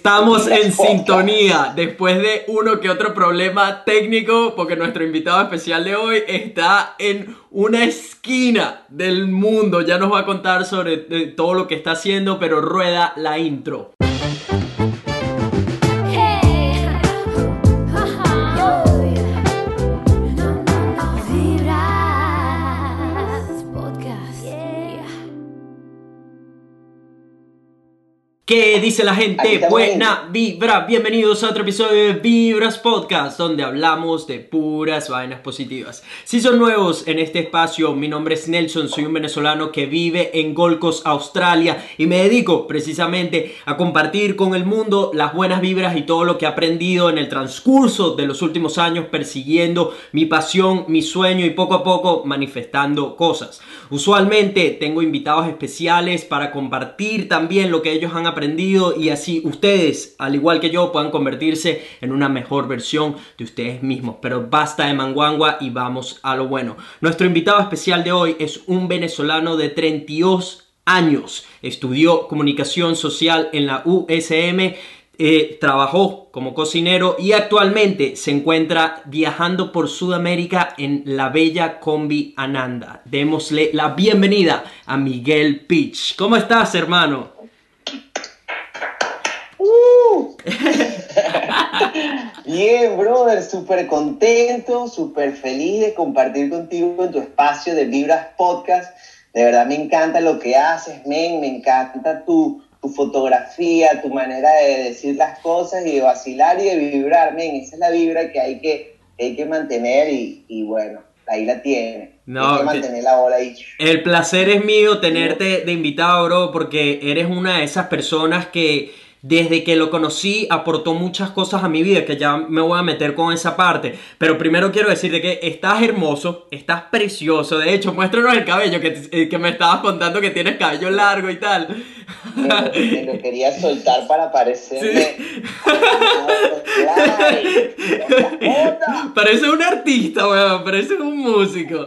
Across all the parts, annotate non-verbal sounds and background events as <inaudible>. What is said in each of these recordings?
Estamos en <laughs> sintonía después de uno que otro problema técnico porque nuestro invitado especial de hoy está en una esquina del mundo. Ya nos va a contar sobre todo lo que está haciendo, pero rueda la intro. ¿Qué dice la gente? Buena vibra. Bienvenidos a otro episodio de Vibras Podcast, donde hablamos de puras vainas positivas. Si son nuevos en este espacio, mi nombre es Nelson, soy un venezolano que vive en Gold Coast, Australia, y me dedico precisamente a compartir con el mundo las buenas vibras y todo lo que he aprendido en el transcurso de los últimos años persiguiendo mi pasión, mi sueño y poco a poco manifestando cosas. Usualmente tengo invitados especiales para compartir también lo que ellos han aprendido y así ustedes, al igual que yo, puedan convertirse en una mejor versión de ustedes mismos. Pero basta de manguangua y vamos a lo bueno. Nuestro invitado especial de hoy es un venezolano de 32 años. Estudió comunicación social en la USM. Eh, trabajó como cocinero y actualmente se encuentra viajando por Sudamérica en la bella combi Ananda. Démosle la bienvenida a Miguel Pitch. ¿Cómo estás, hermano? <laughs> Bien, brother, súper contento, súper feliz de compartir contigo en tu espacio de Vibras Podcast. De verdad me encanta lo que haces, men, me encanta tu, tu fotografía, tu manera de decir las cosas y de vacilar y de vibrar, men. Esa es la vibra que hay que, hay que mantener y, y bueno, ahí la tiene. No, hay que mantener la bola ahí. El placer es mío tenerte de invitado, bro, porque eres una de esas personas que desde que lo conocí aportó muchas cosas a mi vida, que ya me voy a meter con esa parte. Pero primero quiero decirte que estás hermoso, estás precioso. De hecho, muéstranos el cabello, que, eh, que me estabas contando que tienes cabello largo y tal. Me, lo quería soltar para parecerme. <laughs> Parece un artista, weón, parece un músico.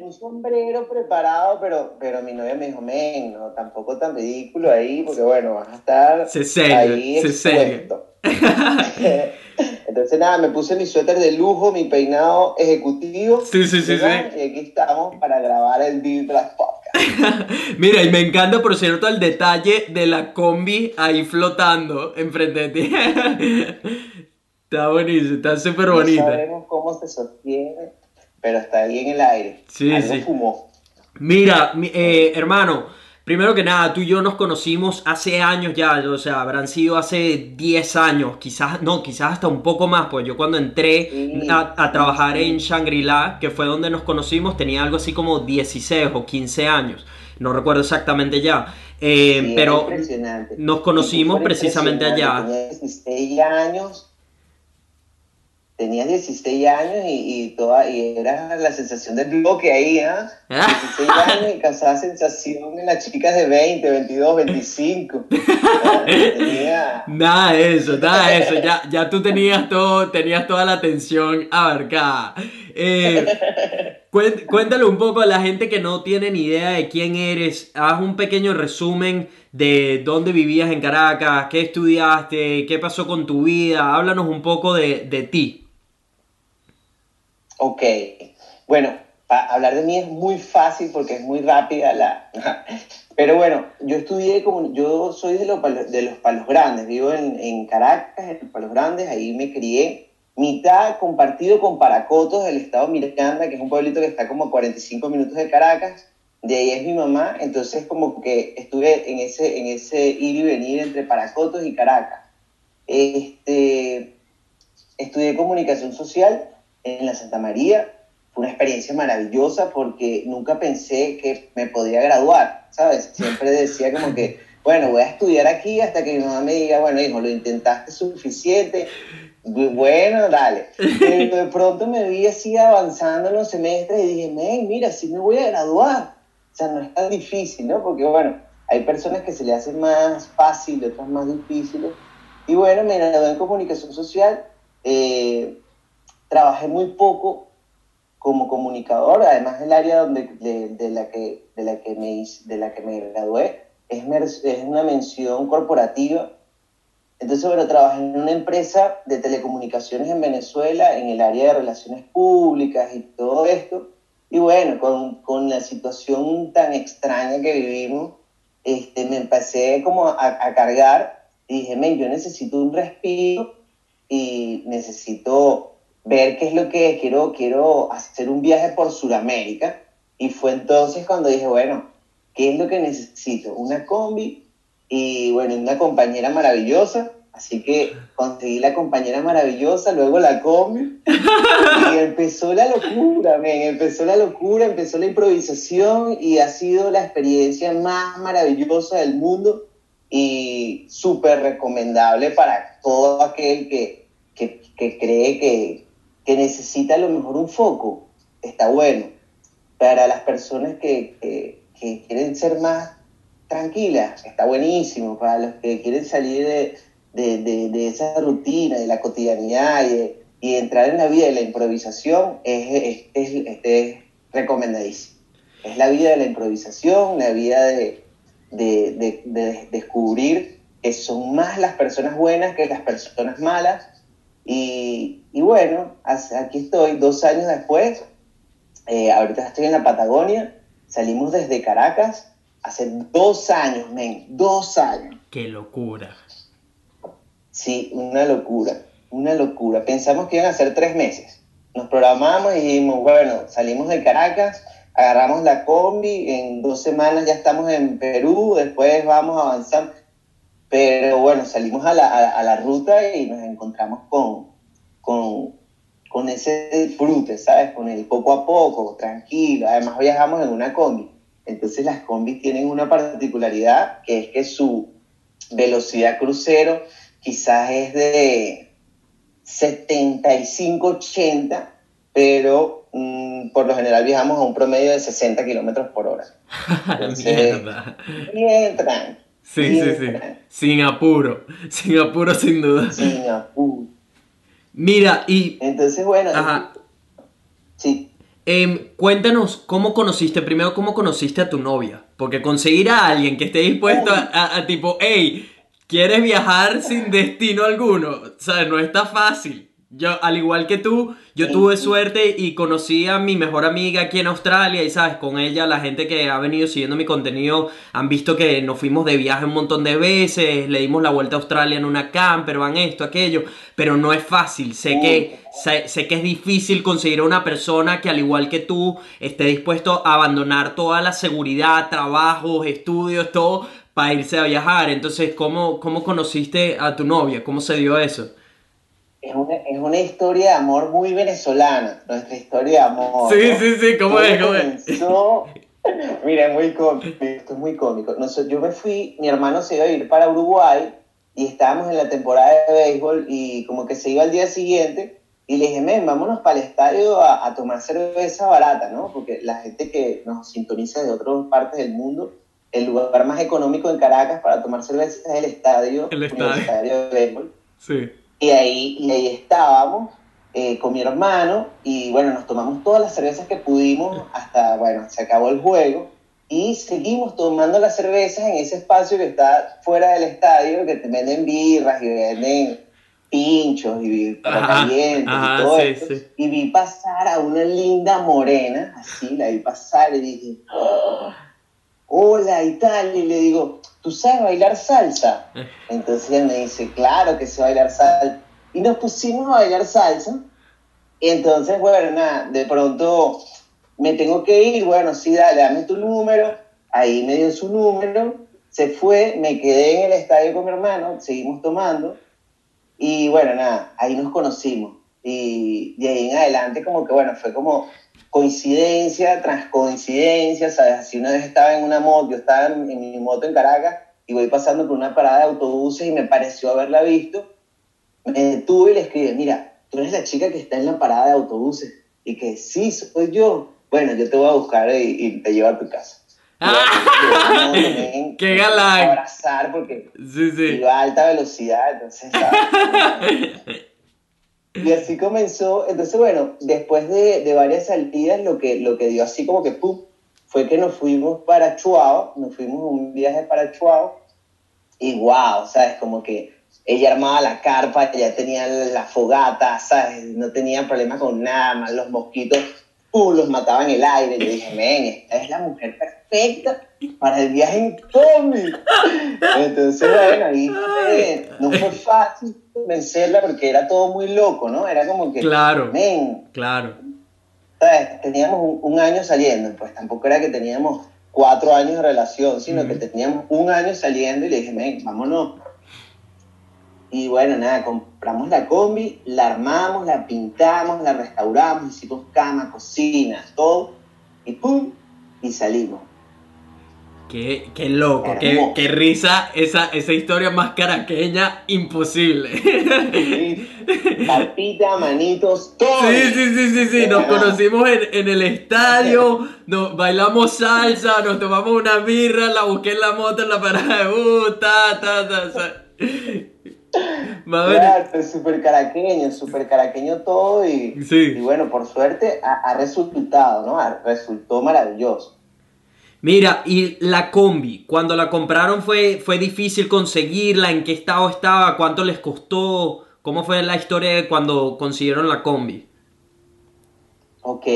un sombrero preparado, pero, pero mi novia me dijo, men, no, tampoco tan ridículo ahí, porque bueno, vas a estar se ahí se <laughs> Entonces nada, me puse mi suéter de lujo, mi peinado ejecutivo. Sí, sí, sí, sí. Y aquí estamos para grabar el Vibras Podcast. <laughs> Mira, y me encanta, por cierto, el detalle de la combi ahí flotando enfrente de ti. <laughs> está buenísimo, está súper bonita. No sabemos cómo se sostiene, pero está ahí en el aire. Sí, sí. Fumó. Mira, eh, hermano Primero que nada, tú y yo nos conocimos hace años ya, o sea, habrán sido hace 10 años, quizás, no, quizás hasta un poco más, pues yo cuando entré a, trabajar en Shangri-La, que fue donde nos conocimos, tenía algo así como 16 o 15 años, no recuerdo exactamente ya, eh, pero nos conocimos precisamente allá. 16 años tenías 16 años y, y, toda, y era la sensación del bloque ahí, ¿ah? 16 años y causaba sensación en las chicas de 20, 22, 25. Nada de eso, nada de eso. Ya, ya tú tenías, todo, tenías toda la atención abarcada. Eh, cuéntale un poco a la gente que no tiene ni idea de quién eres. Haz un pequeño resumen de dónde vivías en Caracas, qué estudiaste, qué pasó con tu vida. Háblanos un poco de, de ti. Ok, bueno, hablar de mí es muy fácil porque es muy rápida la... <laughs> Pero bueno, yo estudié como... Yo soy de los de los palos Grandes, vivo en, en Caracas, en los Palos Grandes, ahí me crié. Mitad compartido con Paracotos del estado Miranda, que es un pueblito que está como a 45 minutos de Caracas. De ahí es mi mamá, entonces como que estuve en ese, en ese ir y venir entre Paracotos y Caracas. Este, estudié comunicación social en la Santa María fue una experiencia maravillosa porque nunca pensé que me podía graduar, ¿sabes? Siempre decía como que, <laughs> bueno, voy a estudiar aquí hasta que mi mamá me diga, bueno, hijo, lo intentaste suficiente, bueno, dale. Pero de pronto me vi así avanzando en los semestres y dije, mira, sí me voy a graduar. O sea, no es tan difícil, ¿no? Porque, bueno, hay personas que se le hacen más fácil, otras más difíciles. Y bueno, me gradué en comunicación social. Eh, trabajé muy poco como comunicador, además del área donde, de, la que, de, la que me, de la que me gradué, es, es una mención corporativa. Entonces, bueno, trabajé en una empresa de telecomunicaciones en Venezuela, en el área de relaciones públicas y todo esto. Y bueno, con, con la situación tan extraña que vivimos, este, me empecé como a, a cargar y dije, men, yo necesito un respiro y necesito ver qué es lo que quiero, quiero hacer un viaje por Sudamérica. Y fue entonces cuando dije, bueno, ¿qué es lo que necesito? Una combi y bueno, una compañera maravillosa. Así que conseguí la compañera maravillosa, luego la combi y empezó la locura, men, empezó la locura, empezó la improvisación y ha sido la experiencia más maravillosa del mundo y súper recomendable para todo aquel que, que, que cree que, que, necesita a lo mejor un foco. Está bueno. Para las personas que, que quieren ser más tranquilas, está buenísimo. Para los que quieren salir de, de, de, esa rutina, de la cotidianidad y, entrar en la vida de la improvisación, es, es, es, es recomendadísimo. Es la vida de la improvisación, la vida de, de, descubrir que son más las personas buenas que las personas malas. Y, y bueno, aquí estoy dos años después, eh, ahorita estoy en la Patagonia, salimos desde Caracas hace dos años, men, dos años. ¡Qué locura! Sí, una locura, una locura. Pensamos que iban a ser tres meses. Nos programamos y dijimos, bueno, salimos de Caracas, agarramos la combi, en dos semanas ya estamos en Perú, después vamos avanzando. Pero bueno, salimos a la, a, a la ruta y nos encontramos con, con, con, ese disfrute, ¿sabes? Con el poco a poco, tranquilo. Además viajamos en una combi. Entonces las combis tienen una particularidad que es que su velocidad crucero quizás es de 75-80, pero mmm, por lo general viajamos a un promedio de 60 kilómetros por hora. <laughs> Entonces, bien. Sí, bien sí, sí. Sin apuro, sin apuro sin duda. Sin apuro. Mira, y... Entonces, bueno, Ajá. sí. Eh, cuéntanos cómo conociste, primero cómo conociste a tu novia, porque conseguir a alguien que esté dispuesto a, a, a tipo, hey, ¿Quieres viajar sin destino alguno? O sea, no está fácil. Yo, al igual que tú, yo tuve suerte y conocí a mi mejor amiga aquí en Australia y sabes, con ella la gente que ha venido siguiendo mi contenido han visto que nos fuimos de viaje un montón de veces, le dimos la vuelta a Australia en una camper, van esto, aquello, pero no es fácil, sé que, sé, sé que es difícil conseguir a una persona que al igual que tú esté dispuesto a abandonar toda la seguridad, trabajos, estudios, todo para irse a viajar. Entonces, ¿cómo, ¿cómo conociste a tu novia? ¿Cómo se dio eso? Es una, es una historia de amor muy venezolana, nuestra historia de amor. Sí, ¿no? sí, sí, ¿cómo Todo es? ¿Cómo es? <laughs> Mira, es muy cómico, esto es muy cómico. Noso- yo me fui, mi hermano se iba a ir para Uruguay y estábamos en la temporada de béisbol y como que se iba al día siguiente y le dije, men, vámonos para el estadio a, a tomar cerveza barata, ¿no? Porque la gente que nos sintoniza de otras partes del mundo, el lugar más económico en Caracas para tomar cerveza es el estadio, El estadio. universitario de béisbol. Sí. Y ahí, y ahí estábamos eh, con mi hermano y bueno, nos tomamos todas las cervezas que pudimos hasta, bueno, se acabó el juego y seguimos tomando las cervezas en ese espacio que está fuera del estadio, que te venden birras y venden pinchos y calientes ajá, y todo sí, esto. sí. Y vi pasar a una linda morena, así, la vi pasar y dije, "Oh, hola y tal, y le digo, ¿tú sabes bailar salsa? <laughs> Entonces ella me dice, claro que sé bailar salsa. Y nos pusimos a bailar salsa. Y entonces, bueno, nada, de pronto me tengo que ir, bueno, sí, dale, dame tu número. Ahí me dio su número, se fue, me quedé en el estadio con mi hermano, seguimos tomando. Y bueno, nada, ahí nos conocimos. Y de ahí en adelante como que, bueno, fue como coincidencia tras coincidencia, ¿sabes? Así una vez estaba en una moto, yo estaba en, en mi moto en Caracas y voy pasando por una parada de autobuses y me pareció haberla visto. Me detuve y le escribí, mira, tú eres la chica que está en la parada de autobuses. Y que sí, soy yo. Bueno, yo te voy a buscar y, y te llevo a tu casa. ¡Ah! También <laughs> ¡Qué galán! Abrazar porque Sí, sí. iba a alta velocidad, entonces, ¿sabes? <laughs> Y así comenzó. Entonces, bueno, después de, de varias salidas, lo que, lo que dio así como que pum, fue que nos fuimos para Chuao, nos fuimos un viaje para Chuao y wow, ¿sabes? Como que ella armaba la carpa, ella tenía la fogata, ¿sabes? No tenía problema con nada, más los mosquitos, uh, los mataba en el aire. Yo dije, men, esta es la mujer perfecta para el viaje en combi. Entonces, bueno, ahí no fue fácil vencerla porque era todo muy loco, ¿no? Era como que, claro, men, claro. ¿sabes? Teníamos un, año saliendo, pues tampoco era que teníamos cuatro años de relación, sino que teníamos un año saliendo y le dije, men, vámonos y bueno, nada, compramos la combi, la armamos, la pintamos, la restauramos, hicimos cama, cocina, todo, y ¡pum! Y salimos. Qué, qué loco, qué, qué, risa esa, esa historia más caraqueña imposible. Carpita, manitos, todo. Sí, sí, sí, sí, sí. Nos conocimos en, en, el estadio, nos bailamos salsa, nos tomamos una birra, la busqué en la moto en la parada de bus, ta, ta, ta. Claro, súper caraqueño, súper caraqueño todo y, y, bueno, por suerte ha, resultado, ¿no? resultó maravilloso. Mira, y la combi, cuando la compraron fue, fue difícil conseguirla, ¿en qué estado estaba? ¿Cuánto les costó? ¿Cómo fue la historia de cuando consiguieron la combi? Ok,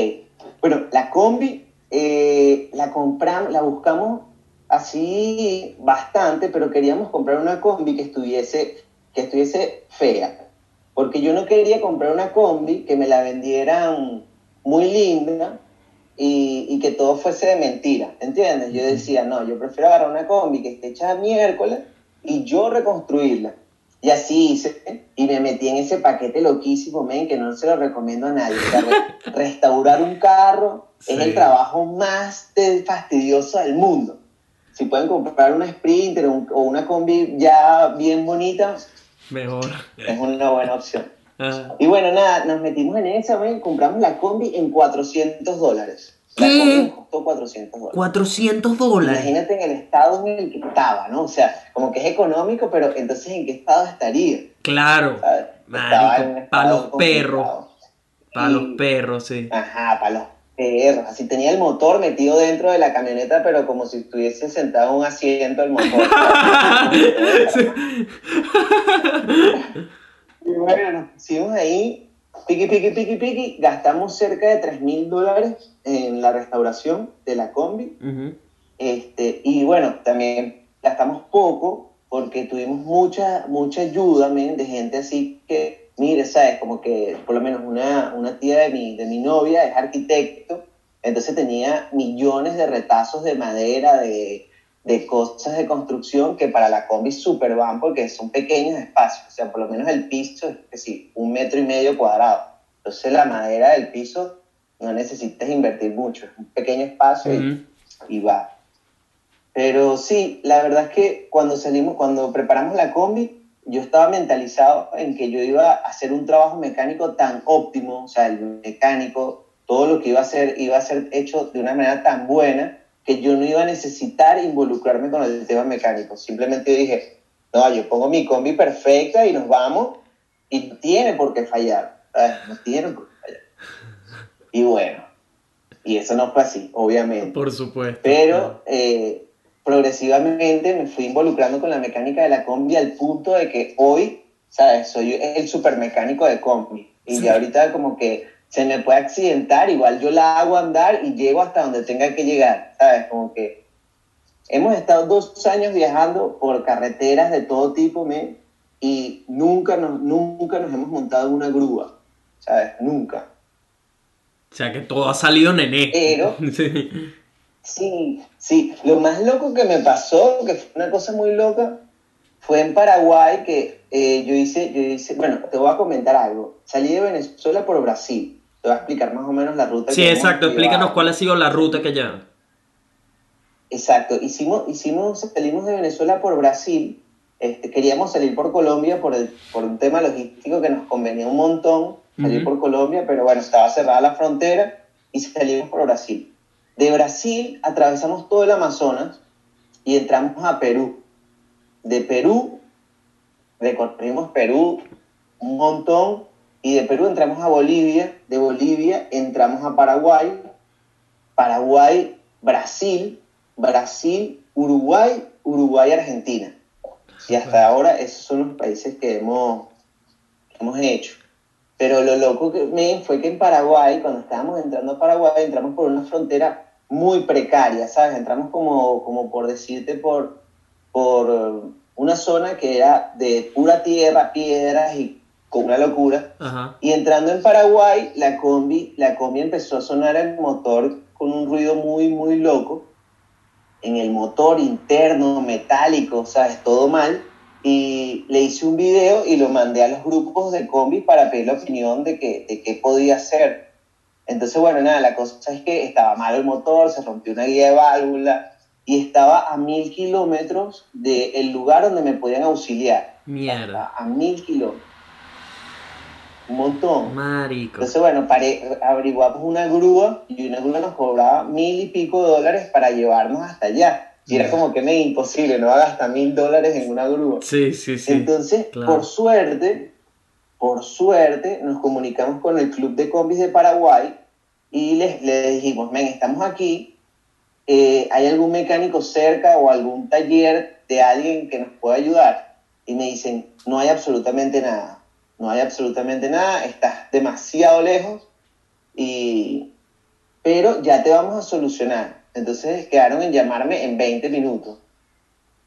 bueno, la combi eh, la compramos, la buscamos así bastante, pero queríamos comprar una combi que estuviese que estuviese fea, porque yo no quería comprar una combi que me la vendieran muy linda y, que todo fuese de mentira, ¿entiendes? Yo decía, no, yo prefiero agarrar una combi que esté hecha miércoles y yo reconstruirla. Y así hice, y me metí en ese paquete loquísimo, men, que no se lo recomiendo a nadie. <laughs> restaurar un carro es el trabajo más fastidioso del mundo. Si pueden comprar una Sprinter o una combi ya bien bonita, Mejor. Es una buena opción. Ah. Y bueno, nada, nos metimos en esa, compramos la combi en 400 dólares. La combi nos costó 400 dólares. 400 dólares. Imagínate en el estado en el que estaba, ¿no? O sea, como que es económico, pero entonces ¿en qué estado estaría? Claro. Para los perros. Para los perros, sí. Ajá, para los perros. Así tenía el motor metido dentro de la camioneta, pero como si estuviese sentado en un asiento el motor. <laughs> <laughs> y bueno, nos pusimos ahí, piqui, piqui, piqui, piqui, gastamos cerca de 3 mil dólares en la restauración de la combi. este, y bueno, también gastamos poco porque tuvimos mucha, mucha ayuda de gente así que mire, ¿sabes? Como que por lo menos una, una tía de mi, de mi novia es arquitecto, entonces tenía millones de retazos de madera, de, de cosas de construcción que para la combi super van porque son pequeños espacios, o sea, por lo menos el piso es decir, un metro y medio cuadrado. Entonces la madera del piso no necesitas invertir mucho, es un pequeño espacio y, y va. Pero sí, la verdad es que cuando salimos, cuando preparamos la combi, yo estaba mentalizado en que yo iba a hacer un trabajo mecánico tan óptimo, o sea, el mecánico, todo lo que iba a hacer iba a ser hecho de una manera tan buena que yo no iba a necesitar involucrarme con el tema mecánico. Simplemente dije, no, yo pongo mi combi perfecta y nos vamos y no tiene por qué fallar, no tiene por qué fallar. Y bueno, y eso no fue así, obviamente. Por supuesto. Pero eh, progresivamente me fui involucrando con la mecánica de la combi al punto de que hoy, ¿sabes? Soy el super mecánico de combi. Y ya ahorita como que se me puede accidentar, igual yo la hago andar y llego hasta donde tenga que llegar, ¿sabes? Como que hemos estado dos años viajando por carreteras de todo tipo, ¿me? y nunca nos, nunca nos hemos montado en una grúa, ¿sabes? Nunca. O sea que todo ha salido nené. Pero... <laughs> sí. Sí, sí. Lo más loco que me pasó, que fue una cosa muy loca, fue en Paraguay que eh, yo, hice, yo hice, bueno, te voy a comentar algo. Salí de Venezuela por Brasil. Te voy a explicar más o menos la ruta. Sí, exacto. Explícanos cuál ha sido la ruta que ya. Exacto. Hicimos, hicimos, salimos de Venezuela por Brasil. Este, queríamos salir por Colombia por, el, por un tema logístico que nos convenía un montón salir por Colombia, pero bueno, estaba cerrada la frontera y salimos por Brasil. De Brasil atravesamos todo el Amazonas y entramos a Perú. De Perú recorrimos Perú un montón y de Perú entramos a Bolivia. De Bolivia entramos a Paraguay. Paraguay Brasil, Brasil, Uruguay, Uruguay, Argentina. Y hasta ahora esos son los países que hemos, hemos hecho. Pero lo loco que me fue que en Paraguay, cuando estábamos entrando a Paraguay, entramos por una frontera muy precaria, ¿sabes? Entramos como, como por decirte, por, por una zona que era de pura tierra, piedras y con una locura. Y entrando en Paraguay, la combi, la combi empezó a sonar el motor con un ruido muy, muy loco. En el motor interno, metálico, ¿sabes? Todo mal. Y le hice un video y lo mandé a los grupos de combi para pedir la opinión de, que, de qué podía hacer. Entonces, bueno, nada, la cosa es que estaba mal el motor, se rompió una guía de válvula y estaba a mil kilómetros del lugar donde me podían auxiliar. Mierda. A, mil kilómetros. Un montón. Marico. Entonces, bueno, pare, averiguamos una grúa y una grúa nos cobraba mil y pico de dólares para llevarnos hasta allá. Y era como que me imposible, no hagas hasta mil dólares en una grúa. Sí, sí, sí. Entonces, por suerte, por suerte, nos comunicamos con el Club de Combis de Paraguay y les, les dijimos, ven, estamos aquí, eh, ¿hay algún mecánico cerca o algún taller de alguien que nos pueda ayudar? Y me dicen, no hay absolutamente nada, no hay absolutamente nada, estás demasiado lejos, y... pero ya te vamos a solucionar. Entonces quedaron en llamarme en 20 minutos.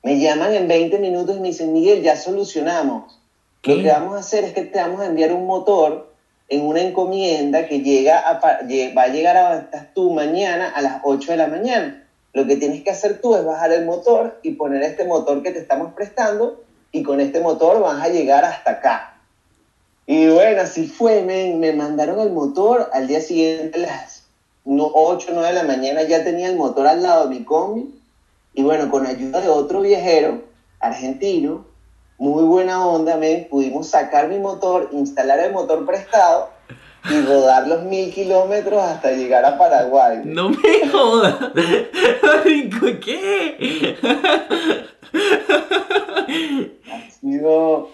Me llaman en 20 minutos y me dicen, Miguel, ya solucionamos. Lo que vamos a hacer es que te vamos a enviar un motor en una encomienda que llega a, va a llegar a estás tú mañana a las 8 de la mañana. Lo que tienes que hacer tú es bajar el motor y poner este motor que te estamos prestando y con este motor vas a llegar hasta acá. Y bueno, así fue, me, me mandaron el motor al día siguiente a las 8 o 9 de la mañana ya tenía el motor al lado de mi combi y bueno, con ayuda de otro viajero argentino, muy buena onda, me pudimos sacar mi motor, instalar el motor prestado y rodar los mil kilómetros hasta llegar a Paraguay. No me jodas. ¿Qué? ha sido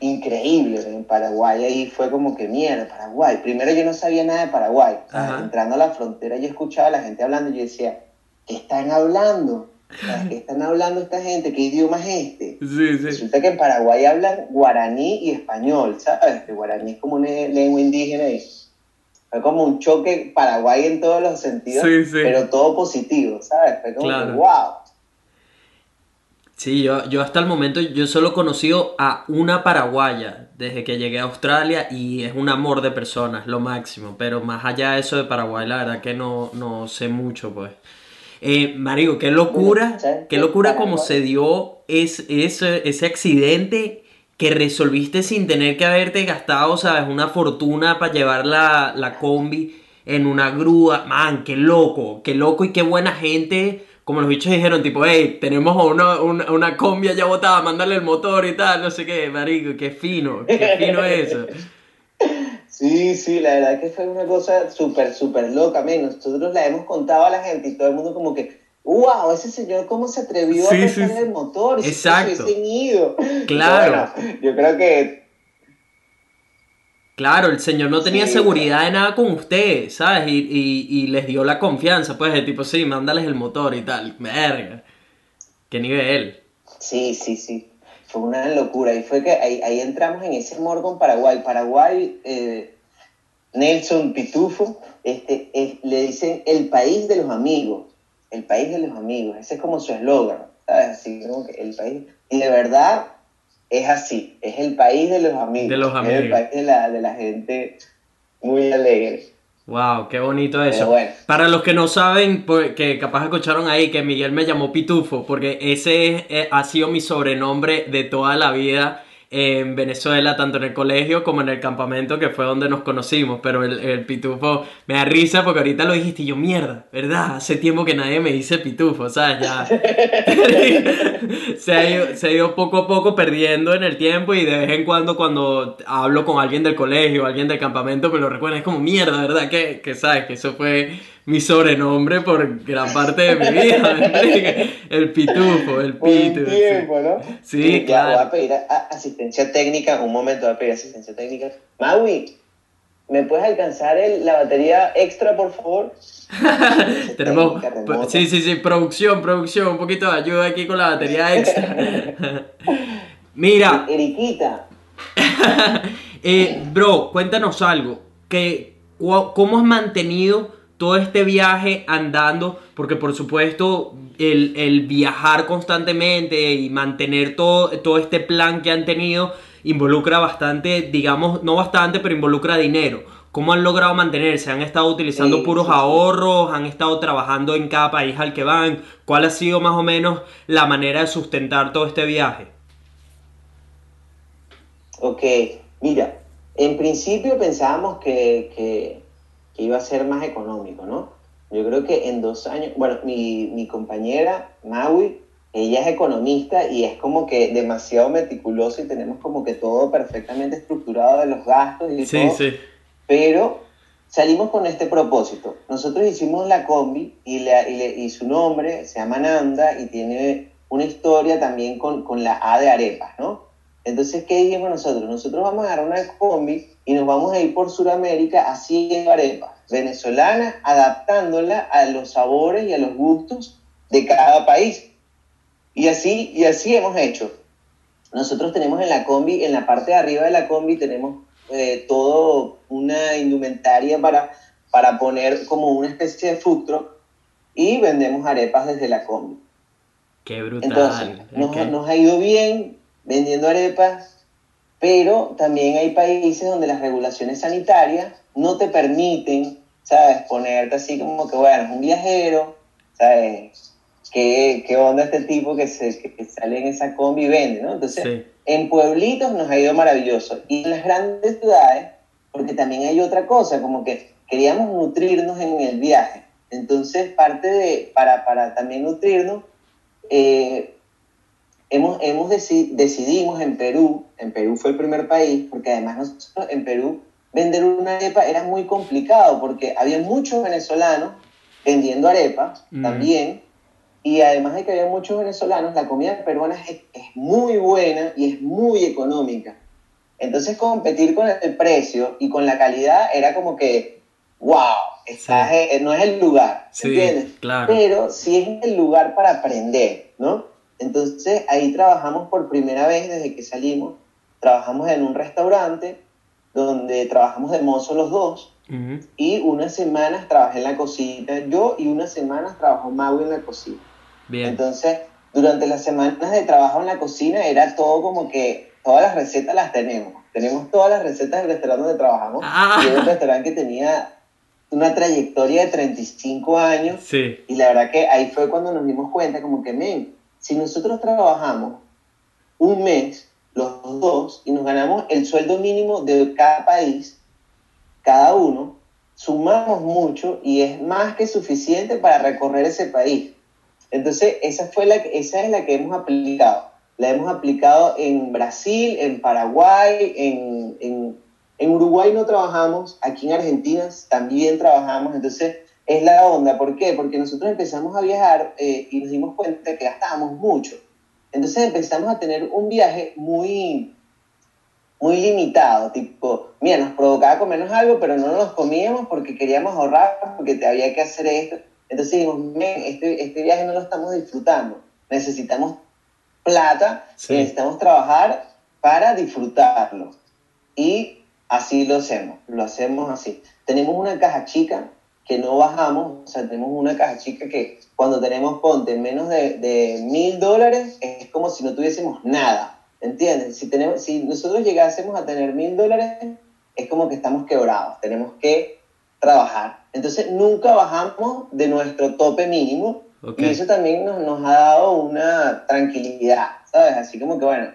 increíble en Paraguay. Ahí fue como que mierda, Paraguay. Primero yo no sabía nada de Paraguay. entrando a la frontera yo escuchaba a la gente hablando y yo decía, ¿qué están hablando? ¿Qué están hablando esta gente? ¿Qué idioma es este? Sí, sí. Resulta que en Paraguay hablan guaraní y español, ¿sabes? Que guaraní es como una lengua indígena y fue como un choque Paraguay en todos los sentidos, pero todo positivo, ¿sabes? Fue como wow. Sí, yo, yo hasta el momento yo solo he conocido a una paraguaya desde que llegué a Australia y es un amor de personas, lo máximo, pero más allá de eso de Paraguay, la verdad que no, no sé mucho, pues. Eh, Mario, qué locura, qué locura como se dio ese, ese accidente que resolviste sin tener que haberte gastado, ¿sabes? Una fortuna para llevar la, la combi en una grúa. Man, qué loco, qué loco y qué buena gente. Como los bichos dijeron, tipo, hey, tenemos una, una, una combi ya botada, mándale el motor y tal, no sé qué, marico, qué fino, qué fino eso. <laughs> Sí, sí, la verdad que fue una cosa súper, súper loca, menos. Nosotros la hemos contado a la gente y todo el mundo como que, wow, ese señor cómo se atrevió a prestarle el motor. Exacto. ido. <laughs> Claro. yo creo que... Claro, el señor no tenía seguridad de nada con usted, ¿sabes? Y, y, y, les dio la confianza, pues, de tipo, sí, mándales el motor y tal. Verga. ¿Qué nivel? Sí, sí, sí fue una locura. Y fue que ahí, ahí entramos en ese amor con Paraguay. Paraguay, eh, Nelson Pitufo, este, le dicen el país de los amigos. El país de los amigos. Ese es como su eslogan. ¿Sabes? Así como que el país. Y de verdad es así. Es el país de los amigos. De los amigos. Es el país de la, de la gente muy alegre. Wow, qué bonito eso. Para los que no saben, pues, que capaz escucharon ahí que Miguel me llamó Pitufo, porque ese eh, ha sido mi sobrenombre de toda la vida en Venezuela, tanto en el colegio como en el campamento, que fue donde nos conocimos. Pero el, pitufo me da risa porque ahorita lo dijiste y yo, mierda, ¿verdad? Hace tiempo que nadie me dice pitufo, ¿sabes? Ya. <laughs> se, ha ido, se ha poco a poco perdiendo en el tiempo y de vez en cuando, cuando hablo con alguien del colegio, alguien del campamento, me lo recuerda. Es como, mierda, ¿verdad? Que, que sabes, que eso fue mi sobrenombre por gran parte de mi vida. <laughs> el pitufo, el pitu. Un tiempo, ¿no? Sí, claro. Voy a pedir asistencia técnica, un momento voy a pedir asistencia técnica. Maui, ¿Me puedes alcanzar el, la batería extra, por favor? <laughs> Tenemos, sí, sí, sí, producción, producción, un poquito de ayuda aquí con la batería <laughs> extra. Mira. Eriquita. eh, bro, cuéntanos algo. Que, ¿Cómo has mantenido todo este viaje andando? Porque por supuesto el, el viajar constantemente y mantener todo, todo este plan que han tenido involucra bastante, digamos, no bastante, pero involucra dinero. ¿Cómo han logrado mantenerse? ¿Han estado utilizando puros ahorros? ¿Han estado trabajando en cada país al que van? ¿Cuál ha sido más o menos la manera de sustentar todo este viaje? Ok, mira, en principio pensábamos que, que, iba a ser más económico, ¿no? Yo creo que en dos años, bueno, mi, mi compañera Maui ella es economista y es como que demasiado meticulosa y tenemos como que todo perfectamente estructurado de los gastos y sí, todo. Sí. Pero salimos con este propósito. Nosotros hicimos la combi y, y, su nombre se llama Nanda y tiene una historia también con, con la A de arepas, ¿no? Entonces, ¿qué dijimos nosotros? Nosotros vamos a agarrar una combi y nos vamos a ir por Sudamérica haciendo arepas venezolanas, adaptándola a los sabores y a los gustos de cada país. Y así, y así hemos hecho. Nosotros tenemos en la combi, en la parte de arriba de la combi, tenemos eh, todo una indumentaria para, para poner como una especie de food y vendemos arepas desde la combi. Qué brutal. Entonces, nos, nos ha ido bien vendiendo arepas, pero también hay países donde las regulaciones sanitarias no te permiten, ¿sabes? Ponerte así como que, bueno, es un viajero, ¿sabes? ¿qué, qué onda este tipo que, se, que sale en esa combi y vende, ¿no? Entonces, en pueblitos nos ha ido maravilloso. Y en las grandes ciudades, porque también hay otra cosa, como que queríamos nutrirnos en el viaje. Entonces, parte de, para, para también nutrirnos, eh, hemos, hemos decidimos en Perú, en Perú fue el primer país, porque además nosotros en Perú vender una arepa era muy complicado, porque había muchos venezolanos vendiendo arepas mm. también, y además de que había muchos venezolanos, la comida peruana es, muy buena y es muy económica. Entonces competir con el precio y con la calidad era como que, wow, no es el lugar, ¿entiendes? Claro. Pero sí es el lugar para aprender, ¿no? Entonces ahí trabajamos por primera vez desde que salimos, trabajamos en un restaurante donde trabajamos de mozo los dos y unas semanas trabajé en la cocina yo y unas semanas trabajó Mau en la cocina. Entonces, durante las semanas de trabajo en la cocina era todo como que todas las recetas las tenemos. Tenemos todas las recetas del restaurante donde trabajamos. Ah. Y era un restaurante que tenía una trayectoria de 35 años. Sí. Y la verdad que ahí fue cuando nos dimos cuenta como que, men, si nosotros trabajamos un mes, los dos, y nos ganamos el sueldo mínimo de cada país, cada uno, sumamos mucho y es más que suficiente para recorrer ese país. Entonces, esa, fue la, esa es la que hemos aplicado. La hemos aplicado en Brasil, en Paraguay, en, en, en Uruguay no trabajamos, aquí en Argentina también trabajamos. Entonces, es la onda. ¿Por qué? Porque nosotros empezamos a viajar eh, y nos dimos cuenta que gastábamos mucho. Entonces empezamos a tener un viaje muy, muy limitado, tipo, mira, nos provocaba comernos algo, pero no nos comíamos porque queríamos ahorrar, porque había que hacer esto. Entonces dijimos, este, este viaje no lo estamos disfrutando, necesitamos plata, necesitamos trabajar para disfrutarlo. Y así lo hacemos, lo hacemos así. Tenemos una caja chica que no bajamos, o sea, tenemos una caja chica que cuando tenemos, ponte, menos de mil dólares, es como si no tuviésemos nada, ¿entiendes? Si, tenemos, si nosotros llegásemos a tener mil dólares, es como que estamos quebrados, tenemos que trabajar. Entonces nunca bajamos de nuestro tope mínimo y eso también nos, nos, ha dado una tranquilidad, ¿sabes? Así como que bueno,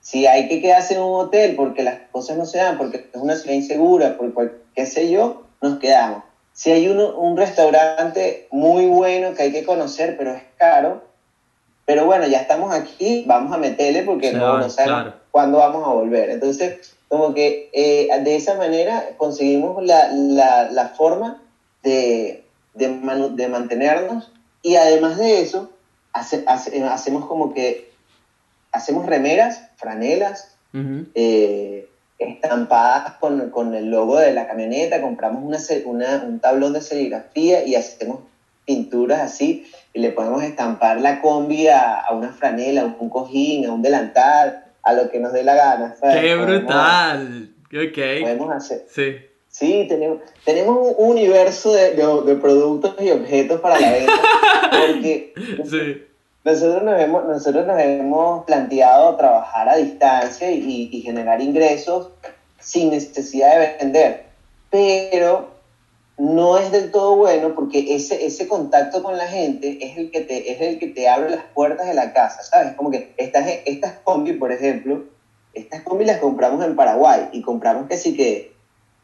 si hay que quedarse en un hotel porque las cosas no se dan, porque es una ciudad insegura, por qué sé yo, nos quedamos. Si hay uno, un restaurante muy bueno que hay que conocer, pero es caro, pero bueno, ya estamos aquí, vamos a meterle porque no, sabemos cuándo vamos a volver. Entonces, como que eh, de esa manera conseguimos la, la, la forma de, de, de, mantenernos. Y además de eso, hace, hacemos como que hacemos remeras, franelas, eh, estampadas con, con, el logo de la camioneta, compramos una, una, un tablón de serigrafía y hacemos pinturas así y le podemos estampar la combi a, a, una franela, a un cojín, a un delantal, a lo que nos dé la gana. ¡Qué brutal! ok. Podemos hacer. Sí. Sí, tenemos, tenemos un universo de, de, productos y objetos para la venta. <laughs> Porque sí. Nosotros, nos hemos, nosotros nos hemos planteado trabajar a distancia y, y generar ingresos sin necesidad de vender. Pero no es del todo bueno porque ese, ese contacto con la gente es el, que te, es el que te abre las puertas de la casa, ¿sabes? Como que estas, estas combi, por ejemplo, estas combi las compramos en Paraguay y compramos sí que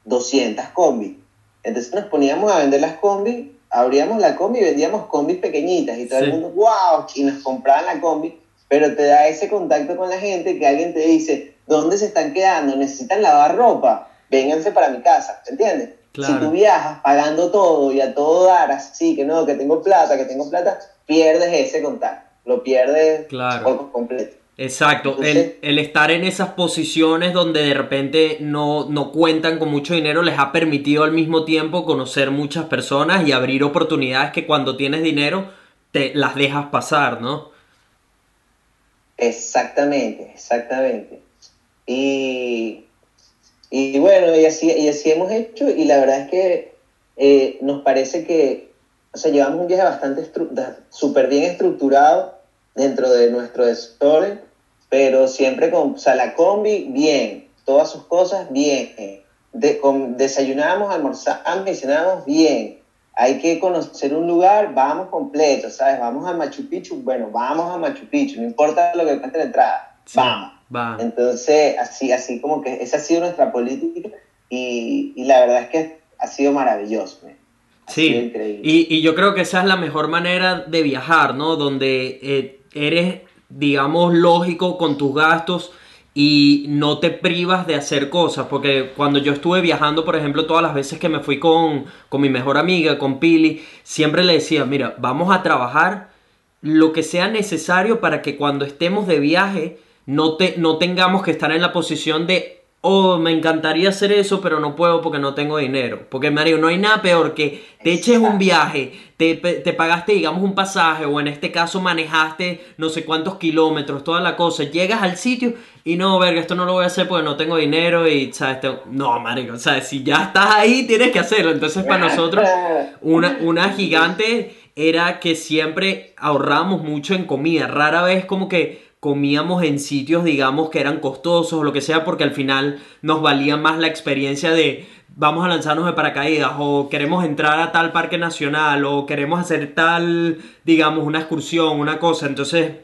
200 combi. Entonces nos poníamos a vender las combi, abríamos la combi y vendíamos combis pequeñitas y todo el mundo, wow, y nos compraban la combi, pero te da ese contacto con la gente que alguien te dice, ¿dónde se están quedando? ¿Necesitan lavar ropa? Vénganse para mi casa, ¿entiendes? Si tú viajas pagando todo y a todo dar así, que no, que tengo plata, que tengo plata, pierdes ese contacto, lo pierdes por completo. Exacto, el, el, estar en esas posiciones donde de repente no, no, cuentan con mucho dinero les ha permitido al mismo tiempo conocer muchas personas y abrir oportunidades que cuando tienes dinero te las dejas pasar, ¿no? Exactamente, exactamente. Y, y bueno, y así, y así hemos hecho y la verdad es que eh, nos parece que, o sea, llevamos un viaje bastante súper bien estructurado dentro de nuestro desorden, pero siempre con, o sea, la combi, bien, todas sus cosas, bien. De, con, desayunamos, almorzamos cenamos, bien. Hay que conocer un lugar, vamos completo, ¿sabes? Vamos a Machu Picchu, bueno, vamos a Machu Picchu, no importa lo que cueste la entrada, vamos. Entonces, así, así como que esa ha sido nuestra política y, y la verdad es que ha sido maravilloso. sí, y, y, yo creo que esa es la mejor manera de viajar, ¿no? Donde eh, eres, digamos, lógico con tus gastos y no te privas de hacer cosas, porque cuando yo estuve viajando, por ejemplo, todas las veces que me fui con, con mi mejor amiga, con Pili, siempre le decía, mira, vamos a trabajar lo que sea necesario para que cuando estemos de viaje no, te, no tengamos que estar en la posición de oh, me encantaría hacer eso, pero no puedo porque no tengo dinero. Porque, Mario, no hay nada peor que te eches un viaje, te, te, pagaste, digamos, un pasaje, o en este caso manejaste no sé cuántos kilómetros, toda la cosa, llegas al sitio y no, verga, esto no lo voy a hacer porque no tengo dinero y, ¿sabes? No, Mario, ¿sabes? Si ya estás ahí, tienes que hacerlo. Entonces, para nosotros, una, una gigante era que siempre ahorramos mucho en comida. Rara vez como que comíamos en sitios, digamos, que eran costosos o lo que sea, porque al final nos valía más la experiencia de vamos a lanzarnos de paracaídas o queremos entrar a tal parque nacional o queremos hacer tal, digamos, una excursión, una cosa. Entonces,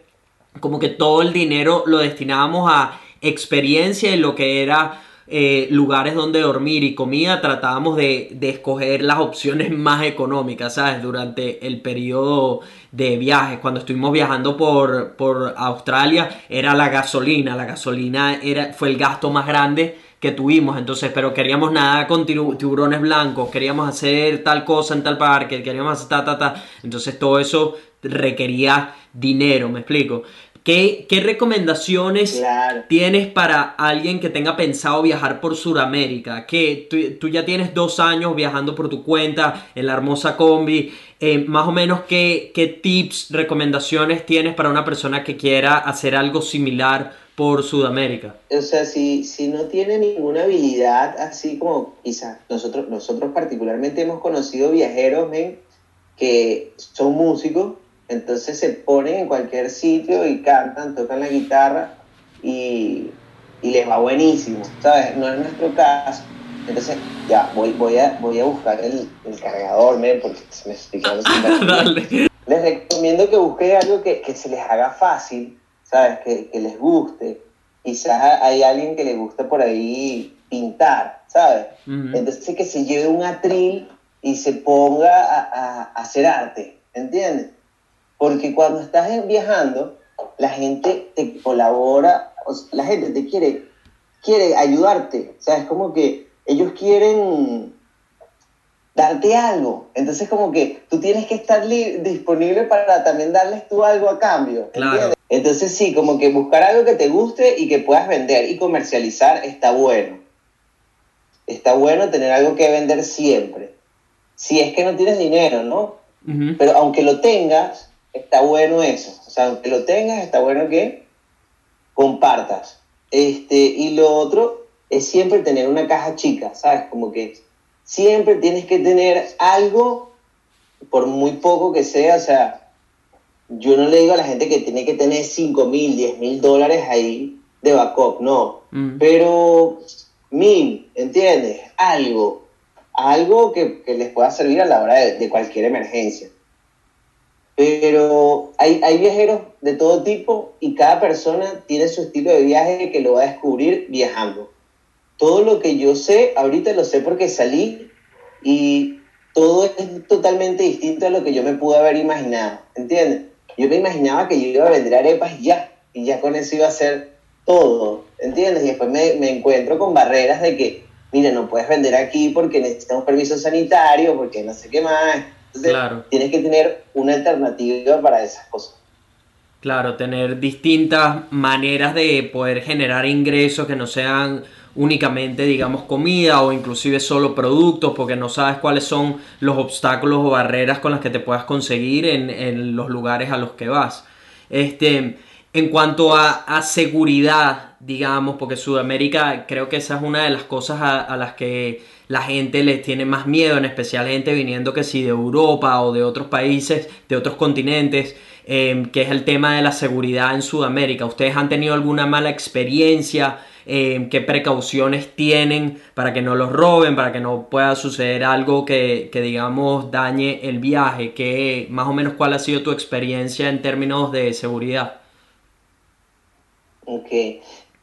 como que todo el dinero lo destinábamos a experiencia y lo que era eh, lugares donde dormir y comida, tratábamos de, de, escoger las opciones <laughs> más económicas, ¿sabes? Durante el periodo de viajes. Cuando estuvimos viajando por, por Australia, era la gasolina. La gasolina era, fue el gasto más grande que tuvimos, entonces, pero queríamos nada con tiburones blancos, queríamos hacer tal cosa en tal parque, queríamos hacer ta, ta, ta. Entonces, todo eso requería dinero, ¿me explico? ¿Qué, recomendaciones tienes para alguien que tenga pensado viajar por Sudamérica? Que tú, ya tienes dos años viajando por tu cuenta en la hermosa combi. Eh, más o menos, ¿qué, ¿qué tips, recomendaciones tienes para una persona que quiera hacer algo similar por Sudamérica? O sea, si, si no tiene ninguna habilidad, así como quizás nosotros, nosotros particularmente hemos conocido viajeros que son músicos entonces se ponen en cualquier sitio y cantan, tocan la guitarra y, y les va buenísimo, ¿sabes? No es nuestro caso. Entonces, ya, voy, voy, a, voy a buscar el, el cargador, men, porque se me explicaron. <laughs> les recomiendo que busquen algo que, que, se les haga fácil, ¿sabes? Que, que les guste. Quizás hay alguien que le guste por ahí pintar, ¿sabes? Entonces que se lleve un atril y se ponga a, a, a hacer arte, ¿entiendes? Porque cuando estás viajando, la gente te colabora, la gente te quiere, quiere ayudarte. O sea, es como que ellos quieren darte algo. Entonces como que tú tienes que estar disponible para también darles tú algo a cambio. Claro. Entonces sí, como que buscar algo que te guste y que puedas vender y comercializar está bueno. Está bueno tener algo que vender siempre. Si es que no tienes dinero, ¿no? Pero aunque lo tengas, está bueno eso. O sea, aunque lo tengas, está bueno que compartas. Este, y lo otro es siempre tener una caja chica, ¿sabes? Como que siempre tienes que tener algo, por muy poco que sea, o sea, yo no le digo a la gente que tiene que tener 5 mil, 10 mil dólares ahí de backup, no, mm. pero mil, ¿entiendes? Algo, algo que, les pueda servir a la hora de, cualquier emergencia. Pero hay, hay, viajeros de todo tipo y cada persona tiene su estilo de viaje que lo va a descubrir viajando. Todo lo que yo sé, ahorita lo sé porque salí y todo es totalmente distinto a lo que yo me pude haber imaginado, ¿entiendes? Yo me imaginaba que yo iba a vender arepas y ya, y ya con eso iba a ser todo, ¿entiendes? Y después me, me encuentro con barreras de que, mira, no puedes vender aquí porque necesitas un permiso sanitario, porque no sé qué más. Entonces, claro. tienes que tener una alternativa para esas cosas. Claro, tener distintas maneras de poder generar ingresos que no sean únicamente, digamos, comida o inclusive solo productos, porque no sabes cuáles son los obstáculos o barreras con las que te puedas conseguir en, los lugares a los que vas. Este, en cuanto a, seguridad, digamos, porque Sudamérica creo que esa es una de las cosas a, las que la gente les tiene más miedo, en especial gente viniendo que si de Europa o de otros países, de otros continentes, eh, que es el tema de la seguridad en Sudamérica. ¿Ustedes han tenido alguna mala experiencia? Eh, qué precauciones tienen para que no los roben, para que no pueda suceder algo que, digamos dañe el viaje, que más o menos cuál ha sido tu experiencia en términos de seguridad. Ok,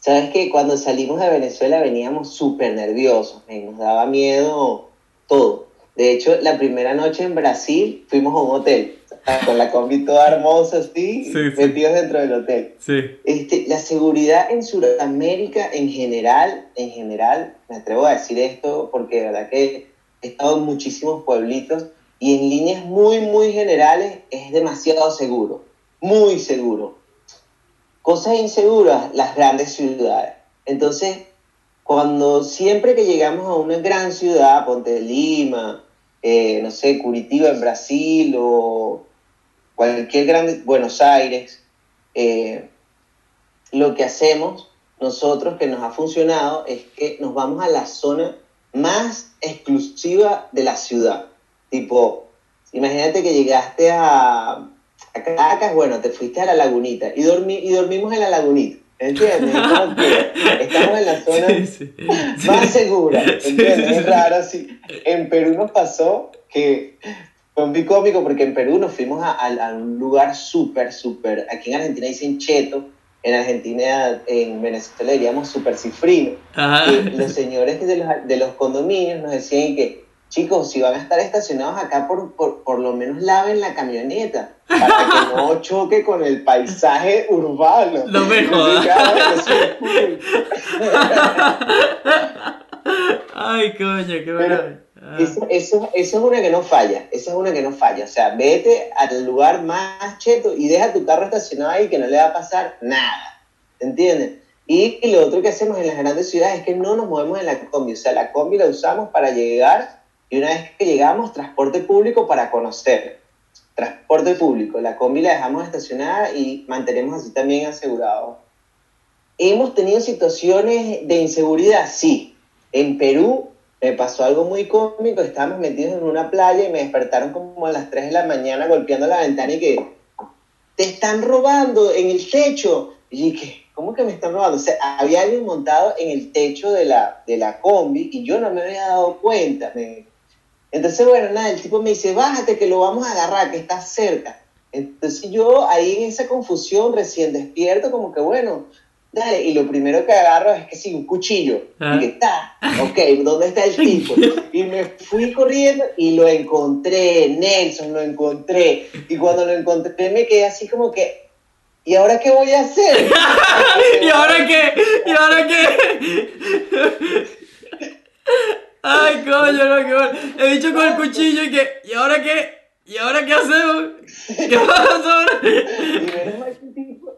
sabes que cuando salimos de Venezuela veníamos súper nerviosos, nos daba miedo todo. De hecho, la primera noche en Brasil fuimos a un hotel <laughs> con la combi toda hermosa así, metidos dentro del hotel. Este, la seguridad en Sudamérica en general, en general, me atrevo a decir esto porque de verdad que he estado en muchísimos pueblitos y en líneas muy, muy generales es demasiado seguro, muy seguro. Cosas inseguras, las grandes ciudades. Entonces, cuando siempre que llegamos a una gran ciudad, Ponte Lima, eh, no sé, Curitiba en Brasil o cualquier grande, Buenos Aires, eh, lo que hacemos nosotros que nos ha funcionado es que nos vamos a la zona más exclusiva de la ciudad. Tipo, imagínate que llegaste a, a Caracas, bueno, te fuiste a la lagunita y, dormi, y dormimos en la lagunita. ¿Entiendes? estamos en la zona más segura. ¿Entiendes? Es raro así. En Perú nos pasó que fue muy cómico porque en Perú nos fuimos a, un lugar súper, súper. Aquí en Argentina dicen cheto, en Argentina, en Venezuela diríamos súper cifrino. Y los señores de los, de los condominios nos decían que, chicos, si van a estar estacionados acá, por, por, por lo menos laven la camioneta para que no <laughs> choque con el paisaje urbano. No me jodas. Ay, coño, qué bueno. Ah. Eso, eso, es una que no falla, esa es una que no falla. O sea, vete al lugar más cheto y deja tu carro estacionado ahí que no le va a pasar nada. ¿Entiendes? Y, lo otro que hacemos en las grandes ciudades es que no nos movemos en la combi. O sea, la combi la usamos para llegar y una vez que llegamos, transporte público para conocer. Transporte público. La combi la dejamos estacionada y mantenemos así también asegurado. ¿Hemos tenido situaciones de inseguridad? Sí. En Perú me pasó algo muy cómico, estábamos metidos en una playa y me despertaron como a las 3 de la mañana golpeando la ventana y que te están robando en el techo. Y dije, ¿cómo que me están robando? O sea, había alguien montado en el techo de la, de la combi y yo no me había dado cuenta. Entonces, bueno, nada, el tipo me dice, bájate que lo vamos a agarrar, que está cerca. Entonces yo ahí en esa confusión recién despierto, como que bueno, dale, y lo primero que agarro es que sí, un cuchillo. Y que está, ok, ¿dónde está el tipo? Y me fui corriendo y lo encontré, Nelson, lo encontré. Y cuando lo encontré me quedé así como que, ¿y ahora qué voy a hacer? <laughs> ¿Y ahora qué? ¿Y ahora qué? <laughs> Ay, coño, no, qué bueno. He dicho con el cuchillo y que, ¿y ahora qué? ¿Y ahora qué hacemos? <laughs> ¿Qué pasa ahora? Y menos mal que el tipo...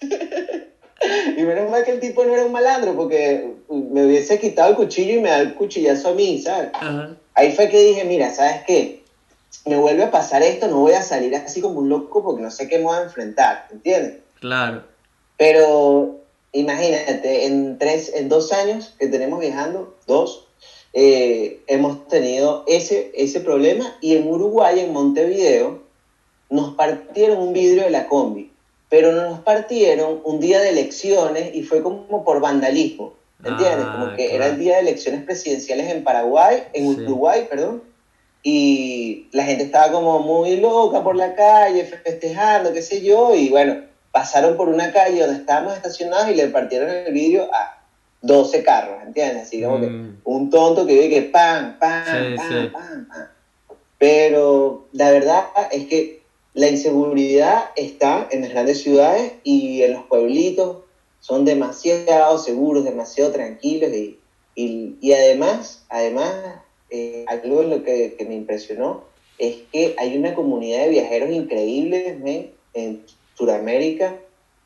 <laughs> y menos mal que el tipo no era un malandro, porque me hubiese quitado el cuchillo y me da el cuchillazo a mí, ¿sabes? Ajá. Ahí fue que dije, mira, ¿sabes qué? Si me vuelve a pasar esto, no voy a salir así como un loco porque no sé qué me voy a enfrentar, ¿entiendes? Claro. Pero imagínate, en, tres, en dos años que tenemos viajando, dos, eh, hemos tenido ese, ese problema y en Uruguay, en Montevideo, nos partieron un vidrio de la combi, pero no nos partieron un día de elecciones y fue como por vandalismo, ¿entiendes? Ah, como que claro. era el día de elecciones presidenciales en Paraguay, en Sí. Uruguay, perdón, y la gente estaba como muy loca por la calle, festejando, qué sé yo, y bueno, pasaron por una calle donde estábamos estacionados y le partieron el vidrio a 12 carros, ¿entiendes? Así como Mm. que un tonto que ve que pam, pam, Sí, pam, sí. pam, pam. Pero la verdad es que la inseguridad está en las grandes ciudades y en los pueblitos son demasiado seguros, demasiado tranquilos y, y, y además, además eh, algo en lo que, que me impresionó es que hay una comunidad de viajeros increíbles en Sudamérica.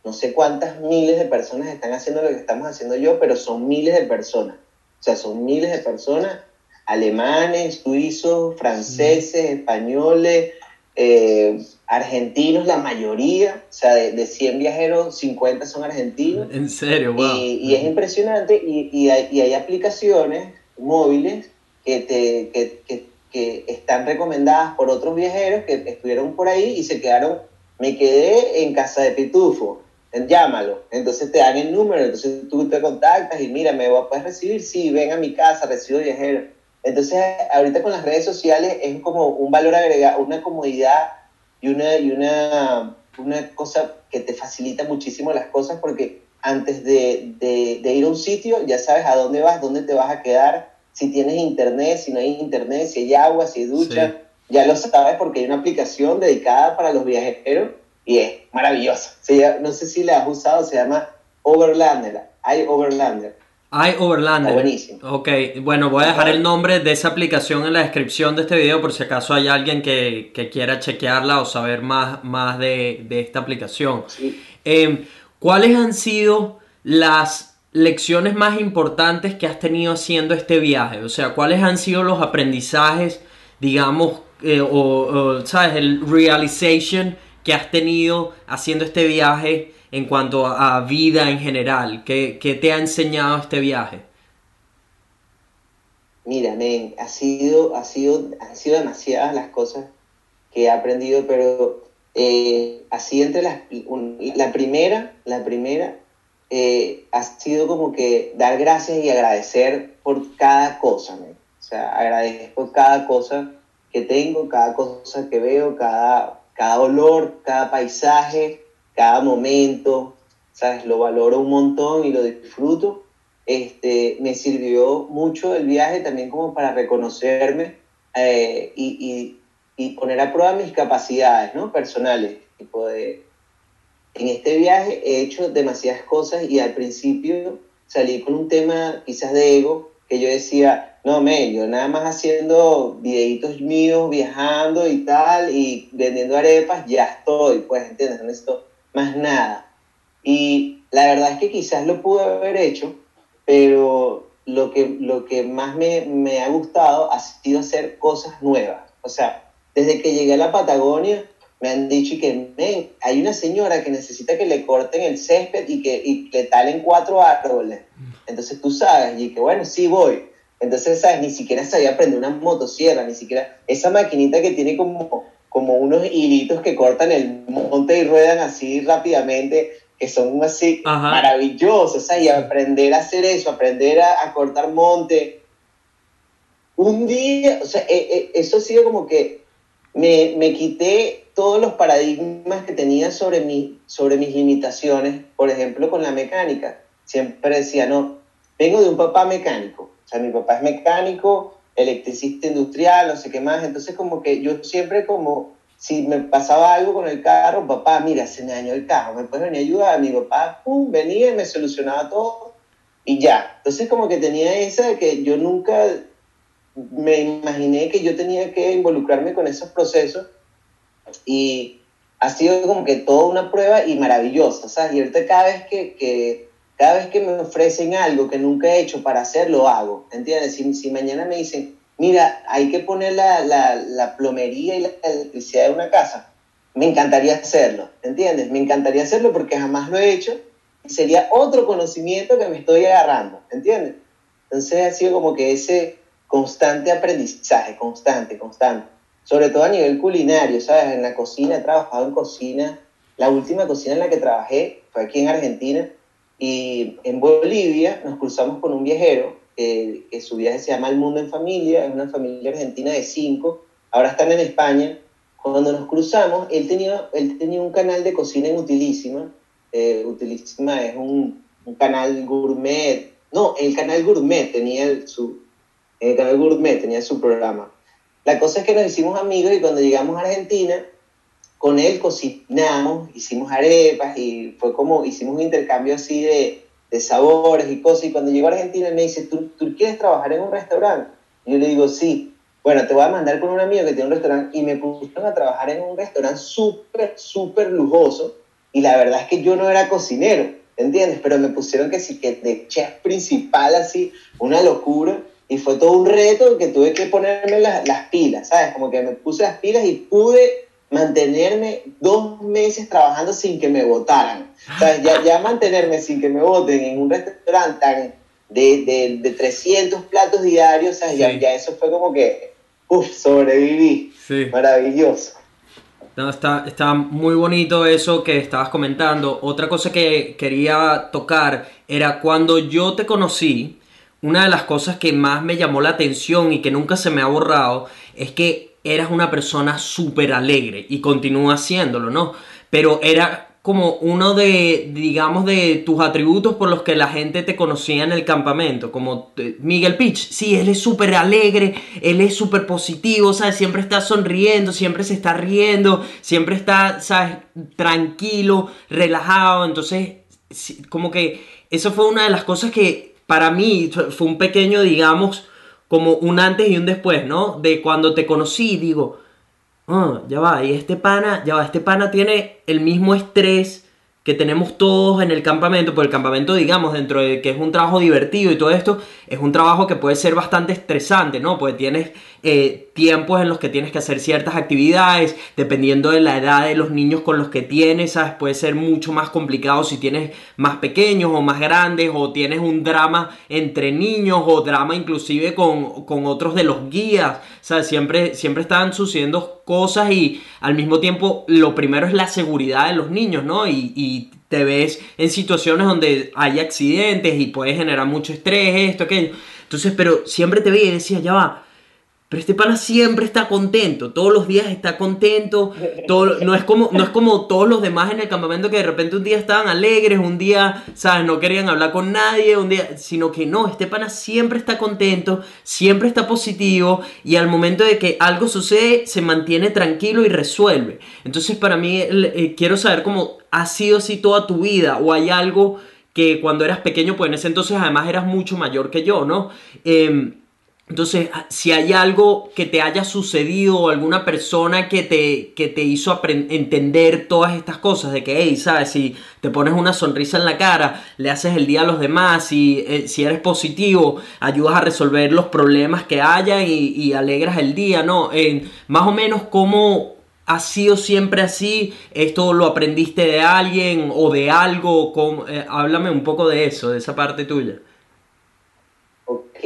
No sé cuántas miles de personas están haciendo lo que estamos haciendo yo, pero son miles de personas. O sea, son miles de personas, alemanes, suizos, franceses, españoles, eh, argentinos, la mayoría. O sea, de, de 100 viajeros, 50 son argentinos. En serio, wow. Y, y es impresionante y, y hay, y hay aplicaciones móviles que, te, que, que, que están recomendadas por otros viajeros que estuvieron por ahí y se quedaron, me quedé en casa de Pitufo, llámalo. Entonces te dan el número, entonces tú te contactas y mira, ¿me puedes recibir? Sí, ven a mi casa, recibo viajeros. Entonces ahorita con las redes sociales es como un valor agregado, una comodidad y una, y una, una cosa que te facilita muchísimo las cosas porque antes de, de, de ir a un sitio ya sabes a dónde vas, dónde te vas a quedar, si tienes internet, si no hay internet, si hay agua, si hay ducha, Sí. ya lo sabes porque hay una aplicación dedicada para los viajeros y es. Se llama- no sé si la has usado, se llama Overlander, hay Overlander. Hay Overlander. Está buenísimo. Ok, bueno, voy a dejar el nombre de esa aplicación en la descripción de este video por si acaso hay alguien que, que quiera chequearla o saber más, más de, de esta aplicación. Sí. Eh, ¿Cuáles han sido las lecciones más importantes que has tenido haciendo este viaje? O sea, ¿cuáles han sido los aprendizajes, digamos, eh, o, o, ¿sabes? El realization que has tenido haciendo este viaje en cuanto a vida en general. ¿Qué, qué te ha enseñado este viaje? Mira, men, ha sido, ha sido, han sido demasiadas las cosas que he aprendido, pero eh, así entre las, un- la primera, la primera, eh, ha sido como que dar gracias y agradecer por cada cosa, men. O sea, agradezco cada cosa que tengo, cada cosa que veo, cada, cada olor, cada paisaje, cada momento, ¿sabes? Lo valoro un montón y lo disfruto este, me sirvió mucho el viaje también como para reconocerme eh, y, y- y poner a prueba mis capacidades ¿no? personales. Tipo de, en este viaje he hecho demasiadas cosas y al principio salí con un tema quizás de ego, que yo decía, no, men, yo nada más haciendo videitos míos, viajando y tal, y vendiendo arepas, ya estoy, pues, ¿entiendes? No necesito más nada. Y la verdad es que quizás lo pude haber hecho, pero lo que, lo que más me, me ha gustado ha sido hacer cosas nuevas. O sea, desde que llegué a la Patagonia, me han dicho y que, "Men, hay una señora que necesita que le corten el césped y que y le talen cuatro árboles. Entonces tú sabes, y que bueno, sí voy. Entonces, ¿sabes? Ni siquiera sabía prender una motosierra, ni siquiera esa maquinita que tiene como, como unos hilitos que cortan el monte y ruedan así rápidamente, que son así Ajá. maravillosos, sea, y aprender a hacer eso, aprender a, a cortar monte. Un día, o sea, eh, eh, eso ha sido como que me, me quité todos los paradigmas que tenía sobre, mi, sobre mis limitaciones, por ejemplo, con la mecánica. Siempre decía, no, vengo de un papá mecánico, o sea, mi papá es mecánico, electricista industrial, no sé qué más, entonces como que yo siempre como, si me pasaba algo con el carro, papá, mira, se me dañó el carro, ¿me puedes venir a ayudar? Mi papá, pum, venía y me solucionaba todo y ya. Entonces como que tenía esa de que yo nunca me imaginé que yo tenía que involucrarme con esos procesos y ha sido como que toda una prueba y maravillosa, ¿sabes? Y ahorita cada vez que, que cada vez que me ofrecen algo que nunca he hecho para hacer, lo hago, ¿entiendes? Si, mañana me dicen, mira, hay que poner la, la, la plomería y la electricidad de una casa, me encantaría hacerlo, ¿entiendes? Me encantaría hacerlo porque jamás lo he hecho y sería otro conocimiento que me estoy agarrando, ¿entiendes? Entonces ha sido como que ese constante aprendizaje, constante, constante. Sobre todo a nivel culinario, ¿sabes? En la cocina, he trabajado en cocina. La última cocina en la que trabajé fue aquí en Argentina y en Bolivia nos cruzamos con un viajero que su viaje se llama El Mundo en Familia, es una familia argentina de cinco, ahora están en España. Cuando nos cruzamos, él tenía, él tenía un canal de cocina en Utilísima. Eh, Utilísima es un, un, canal gourmet. No, el canal gourmet tenía su, el canal gourmet tenía su programa. La cosa es que nos hicimos amigos y cuando llegamos a Argentina, con él cocinamos, hicimos arepas y fue como, hicimos un intercambio así de, de sabores y cosas. Y cuando llegó a Argentina, me dice, ¿Tú, ¿tú quieres trabajar en un restaurante? Yo le digo, sí. Bueno, te voy a mandar con un amigo que tiene un restaurante y me pusieron a trabajar en un restaurante súper, súper lujoso. Y la verdad es que yo no era cocinero, ¿entiendes? Pero me pusieron que sí, que de chef principal, así, una locura. Y fue todo un reto que tuve que ponerme las, las pilas, ¿sabes? Como que me puse las pilas y pude mantenerme dos meses trabajando sin que me votaran. O sea, ya, ya mantenerme sin que me voten en un restaurante de, de, de 300 platos diarios, o sea, ya, ya, eso fue como que, uff, sobreviví. Sí. Maravilloso. No, está, está muy bonito eso que estabas comentando. Otra cosa que quería tocar era cuando yo te conocí, una de las cosas que más me llamó la atención y que nunca se me ha borrado es que eras una persona súper alegre y continúa haciéndolo, ¿no? Pero era como uno de, digamos, de tus atributos por los que la gente te conocía en el campamento, como eh, Miguel Pitch, sí, él es súper alegre, él es súper positivo, ¿sabes? Siempre está sonriendo, siempre se está riendo, siempre está, ¿sabes? Tranquilo, relajado, entonces, como que eso fue una de las cosas que para mí fue un pequeño, digamos, como un antes y un después, ¿no? De cuando te conocí, digo, oh, ya va, y este pana, ya va, este pana tiene el mismo estrés que tenemos todos en el campamento, porque el campamento, digamos, dentro de que es un trabajo divertido y todo esto, es un trabajo que puede ser bastante estresante, ¿no? Pues tienes eh, tiempos en los que tienes que hacer ciertas actividades, dependiendo de la edad de los niños con los que tienes, ¿sabes? Puede ser mucho más complicado si tienes más pequeños o más grandes, o tienes un drama entre niños, o drama inclusive con, con otros de los guías, ¿sabes? Siempre, siempre están sucediendo cosas y al mismo tiempo lo primero es la seguridad de los niños, ¿no? Y, y te ves en situaciones donde hay accidentes y puedes generar mucho estrés, esto, aquello. Entonces, pero siempre te veía y decía, ya va, pero este pana siempre está contento, todos los días está contento, todo, no, es como, no es como todos los demás en el campamento que de repente un día estaban alegres, un día, ¿sabes? No querían hablar con nadie, un día, sino que no, este pana siempre está contento, siempre está positivo y al momento de que algo sucede se mantiene tranquilo y resuelve. Entonces para mí eh, quiero saber cómo ha sido así toda tu vida o hay algo que cuando eras pequeño, pues en ese entonces además eras mucho mayor que yo, ¿no? Eh, entonces, ah, si hay algo que te haya sucedido o alguna persona que te, que te hizo entender todas estas cosas, de que, hey, ¿sabes? Si te pones una sonrisa en la cara, le haces el día a los demás, y, eh, si eres positivo, ayudas a resolver los problemas que haya y, alegras el día, ¿no? más o menos cómo ha sido siempre así, esto lo aprendiste de alguien o de algo, eh, háblame un poco de eso, de esa parte tuya. Ok,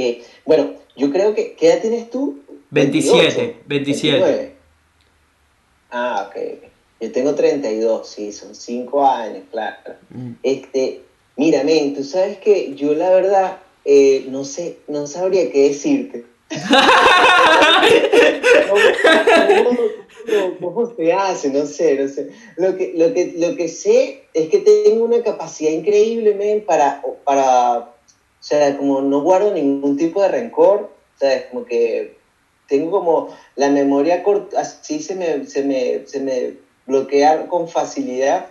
bueno yo creo que, ¿qué edad tienes tú? 27, 27. Ah, ok. Yo tengo 32, sí, son 5 años, claro. Mm. Este, mira, men, tú sabes que yo la verdad eh, no sé, no sabría qué decirte. <laughs> ¿Cómo, se hace? No sé, no sé. Lo que, lo que, lo que sé es que tengo una capacidad increíble, men, para, para o sea, como no guardo ningún tipo de rencor, o sea, es como que tengo como la memoria corta, así se me, se me, se me bloquea con facilidad.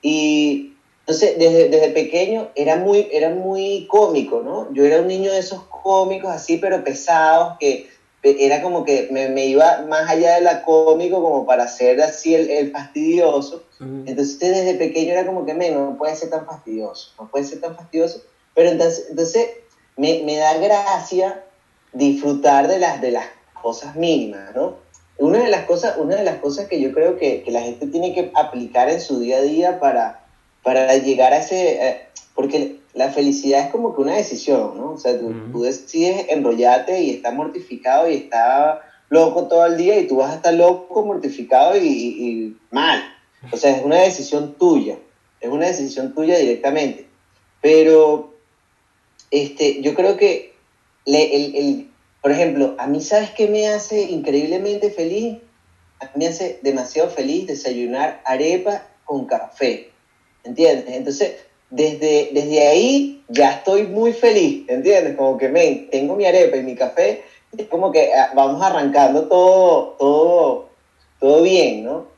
Y, no sé, desde, desde pequeño era muy, era muy cómico, ¿no? Yo era un niño de esos cómicos así, pero pesados, que era como que me, iba más allá de la cómico como para ser así el, fastidioso. Entonces desde pequeño era como que, no puede ser tan fastidioso, no puede ser tan fastidioso. Pero entonces, entonces me, me da gracia disfrutar de las, de las cosas mínimas, ¿no? Una de las cosas, una de las cosas que yo creo que, que la gente tiene que aplicar en su día a día para, para llegar a ese... Eh, porque la felicidad es como que una decisión, ¿no? O sea, tú, decides enrollarte y estás mortificado y estás loco todo el día y tú vas a estar loco, mortificado y, mal. O sea, es una decisión tuya, es una decisión tuya directamente. Pero este, yo creo que, el, el, por ejemplo, a mí, ¿sabes qué me hace increíblemente feliz? A mí me hace demasiado feliz desayunar arepa con café. ¿Entiendes? Entonces, desde, desde ahí ya estoy muy feliz, ¿entiendes? Como que me, tengo mi arepa y mi café, es como que ah, vamos arrancando todo, todo, todo bien, ¿no?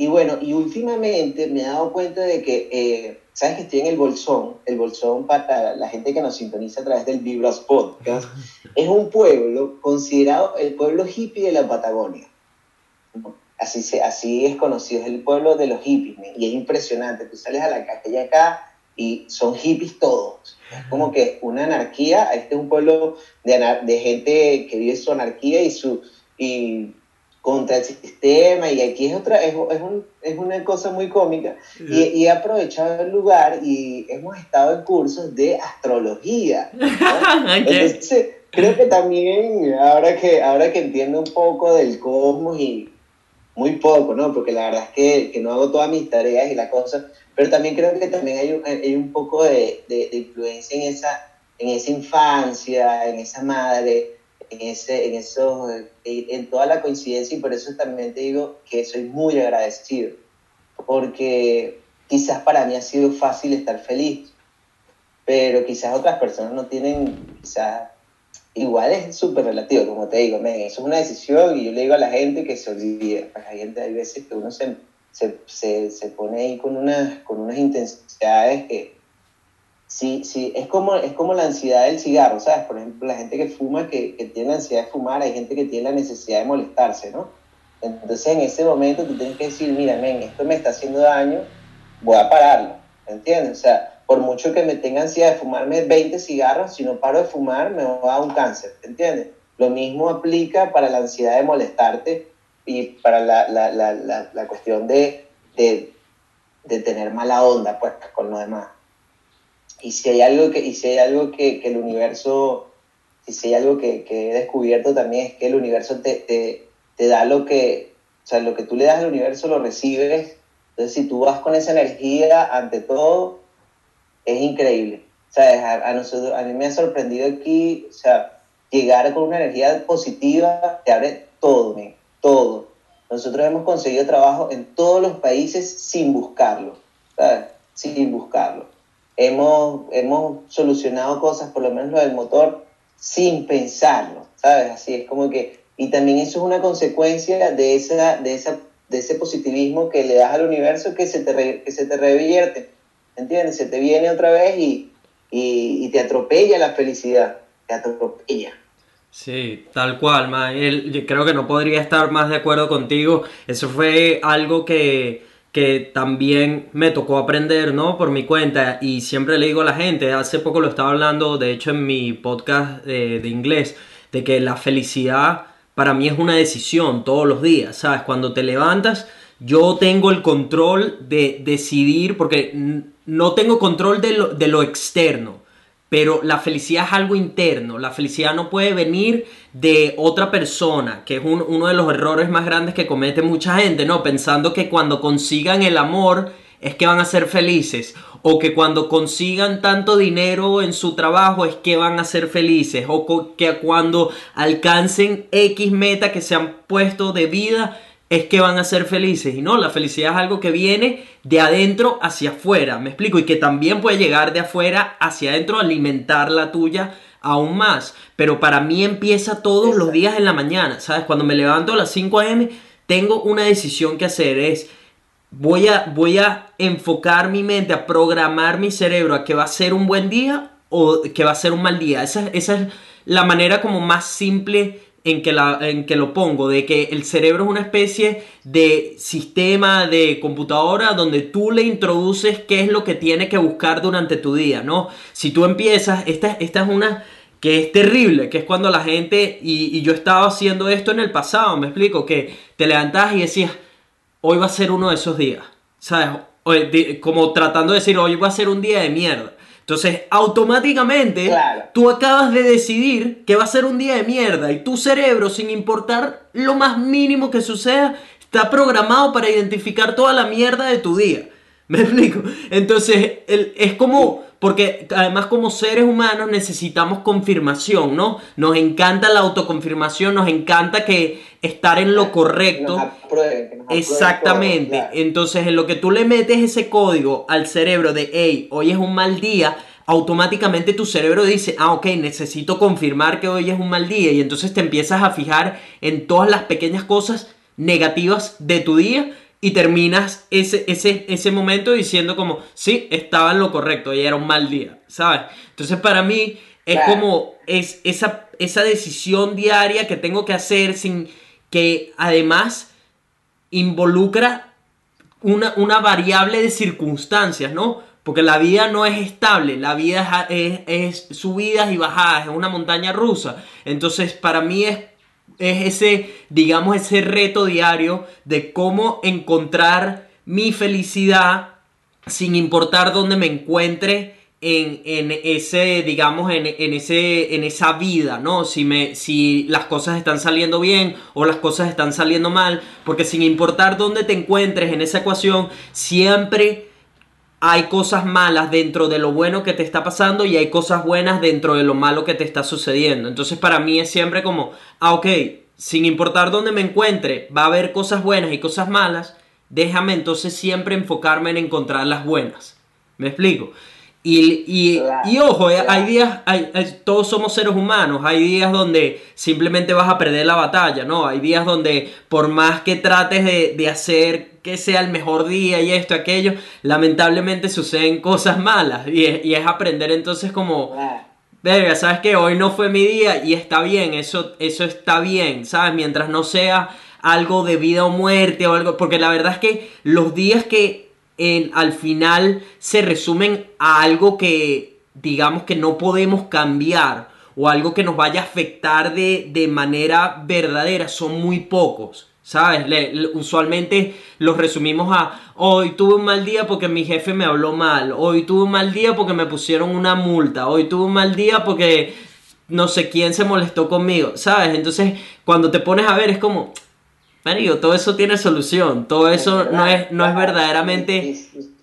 Y bueno, y últimamente me he dado cuenta de que, eh, ¿sabes que estoy en el Bolsón? El Bolsón, para la gente que nos sintoniza a través del Vibras Podcast, es un pueblo considerado el pueblo hippie de la Patagonia. Así, se, así es conocido, es el pueblo de los hippies, y es impresionante. Tú sales a la calle acá y son hippies todos. Es como que una anarquía, este es un pueblo de, de gente que vive su anarquía y su y contra el sistema y aquí es otra es, es, un, es una cosa muy cómica. Y, y, he aprovechado el lugar y hemos estado en cursos de astrología <laughs> entonces creo que también ahora que ahora que entiendo un poco del cosmos y muy poco no porque la verdad es que, que no hago todas mis tareas y la cosa pero también creo que también hay un, hay un poco de, de, influencia en esa, en esa infancia, en esa madre, en, ese, en, eso, en toda la coincidencia y por eso también te digo que soy muy agradecido, porque quizás para mí ha sido fácil estar feliz, pero quizás otras personas no tienen, quizás igual es súper relativo, como te digo, eso es una decisión y yo le digo a la gente que se olvide, pues hay gente, hay veces que uno se se, se, se pone ahí con unas, con unas intensidades que sí, sí, es como, es como la ansiedad del cigarro, ¿sabes? Por ejemplo, la gente que fuma, que, tiene la ansiedad de fumar, hay gente que tiene la necesidad de molestarse, ¿no? Entonces en ese momento tú tienes que decir, mira, men, esto me está haciendo daño, voy a pararlo, ¿entiendes? O sea, por mucho que me tenga ansiedad de fumarme 20 cigarros, si no paro de fumar me va a dar un cáncer, ¿entiendes? Lo mismo aplica para la ansiedad de molestarte y para la, la, la, la cuestión de, de, de, tener mala onda pues, con los demás. Y si hay algo que, y si hay algo que, que el universo, y si hay algo que, que, he descubierto también es que el universo te, te, te, da lo que, o sea, lo que tú le das al universo lo recibes. Entonces, si tú vas con esa energía ante todo, es increíble. ¿Sabes? A, a, nosotros, a mí me ha sorprendido aquí, o sea, llegar con una energía positiva te abre todo, ¿me? todo. Nosotros hemos conseguido trabajo en todos los países sin buscarlo, ¿sabes? Sin buscarlo. Hemos, hemos solucionado cosas, por lo menos lo del motor, sin pensarlo, ¿sabes? Así es como que, y también eso es una consecuencia de, esa, de, esa, de ese positivismo que le das al universo que se te, que se te revierte, ¿entiendes? Se te viene otra vez y, y, te atropella la felicidad, te atropella. Sí, tal cual, Mael. Creo que no podría estar más de acuerdo contigo. Eso fue algo que, que también me tocó aprender, ¿no? Por mi cuenta. Y siempre le digo a la gente, hace poco lo estaba hablando, de hecho, en mi podcast de, de inglés, de que la felicidad para mí es una decisión todos los días, ¿sabes? Cuando te levantas, yo tengo el control de decidir, porque no tengo control de lo, de lo externo pero la felicidad es algo interno, la felicidad no puede venir de otra persona, que es uno de los errores más grandes que comete mucha gente, ¿no? Pensando que cuando consigan el amor es que van a ser felices, o que cuando consigan tanto dinero en su trabajo es que van a ser felices, o que cuando alcancen X meta que se han puesto de vida es que van a ser felices. Y no, la felicidad es algo que viene de adentro hacia afuera, me explico, y que también puede llegar de afuera hacia adentro, alimentar la tuya aún más. Pero para mí empieza todos los días en la mañana, ¿sabes? Cuando me levanto a las 5 a.m., tengo una decisión que hacer, es... Voy a, voy a enfocar mi mente, a programar mi cerebro a que va a ser un buen día o que va a ser un mal día. Esa, esa es la manera como más simple en que, la, en que lo pongo, de que el cerebro es una especie de sistema de computadora donde tú le introduces qué es lo que tiene que buscar durante tu día, ¿no? Si tú empiezas, esta, esta es una que es terrible, que es cuando la gente, y, yo estaba haciendo esto en el pasado, me explico, que te levantas y decías, hoy va a ser uno de esos días, ¿sabes? como tratando de decir, hoy va a ser un día de mierda. Entonces, automáticamente, tú acabas de decidir que va a ser un día de mierda y tu cerebro, sin importar lo más mínimo que suceda, está programado para identificar toda la mierda de tu día. <laughs> ¿Me explico? Entonces, es como, porque además como seres humanos necesitamos confirmación, ¿no? Nos encanta la autoconfirmación, nos encanta que estar en lo correcto. Exactamente. Entonces, en lo que tú le metes ese código al cerebro de, hey, hoy es un mal día, automáticamente tu cerebro dice, ah, ok, necesito confirmar que hoy es un mal día. Y entonces te empiezas a fijar en todas las pequeñas cosas negativas de tu día y terminas ese, ese, ese momento diciendo como, sí, estaba en lo correcto y era un mal día, ¿sabes? Entonces para mí es como es esa, esa decisión diaria que tengo que hacer sin que además involucra una, una variable de circunstancias, ¿no? Porque la vida no es estable, la vida es, es, subidas y bajadas, es una montaña rusa. Entonces, para mí es es ese, digamos, ese reto diario de cómo encontrar mi felicidad sin importar dónde me encuentre en, ese, digamos, en, ese, en esa vida, ¿no? Si, me, si las cosas están saliendo bien o las cosas están saliendo mal, porque sin importar dónde te encuentres en esa ecuación, siempre hay cosas malas dentro de lo bueno que te está pasando y hay cosas buenas dentro de lo malo que te está sucediendo. Entonces para mí es siempre como, ah, ok, sin importar dónde me encuentre, va a haber cosas buenas y cosas malas, déjame entonces siempre enfocarme en encontrar las buenas. ¿Me explico? Y, y, ojo, eh, hay días, hay, todos somos seres humanos, hay días donde simplemente vas a perder la batalla, ¿no? Hay días donde por más que trates de, de hacer que sea el mejor día y esto, aquello, lamentablemente suceden cosas malas y es, y es aprender entonces como... Verga, sabes que hoy no fue mi día y está bien, eso, eso está bien, ¿sabes? Mientras no sea algo de vida o muerte o algo, porque la verdad es que los días que al final se resumen a algo que digamos que no podemos cambiar o algo que nos vaya a afectar de, manera verdadera son muy pocos. ¿Sabes? usualmente los resumimos a hoy tuve un mal día porque mi jefe me habló mal, hoy tuve un mal día porque me pusieron una multa, hoy tuve un mal día porque no sé quién se molestó conmigo, ¿sabes? Entonces cuando te pones a ver es como, todo eso tiene solución, todo eso no es, no es verdaderamente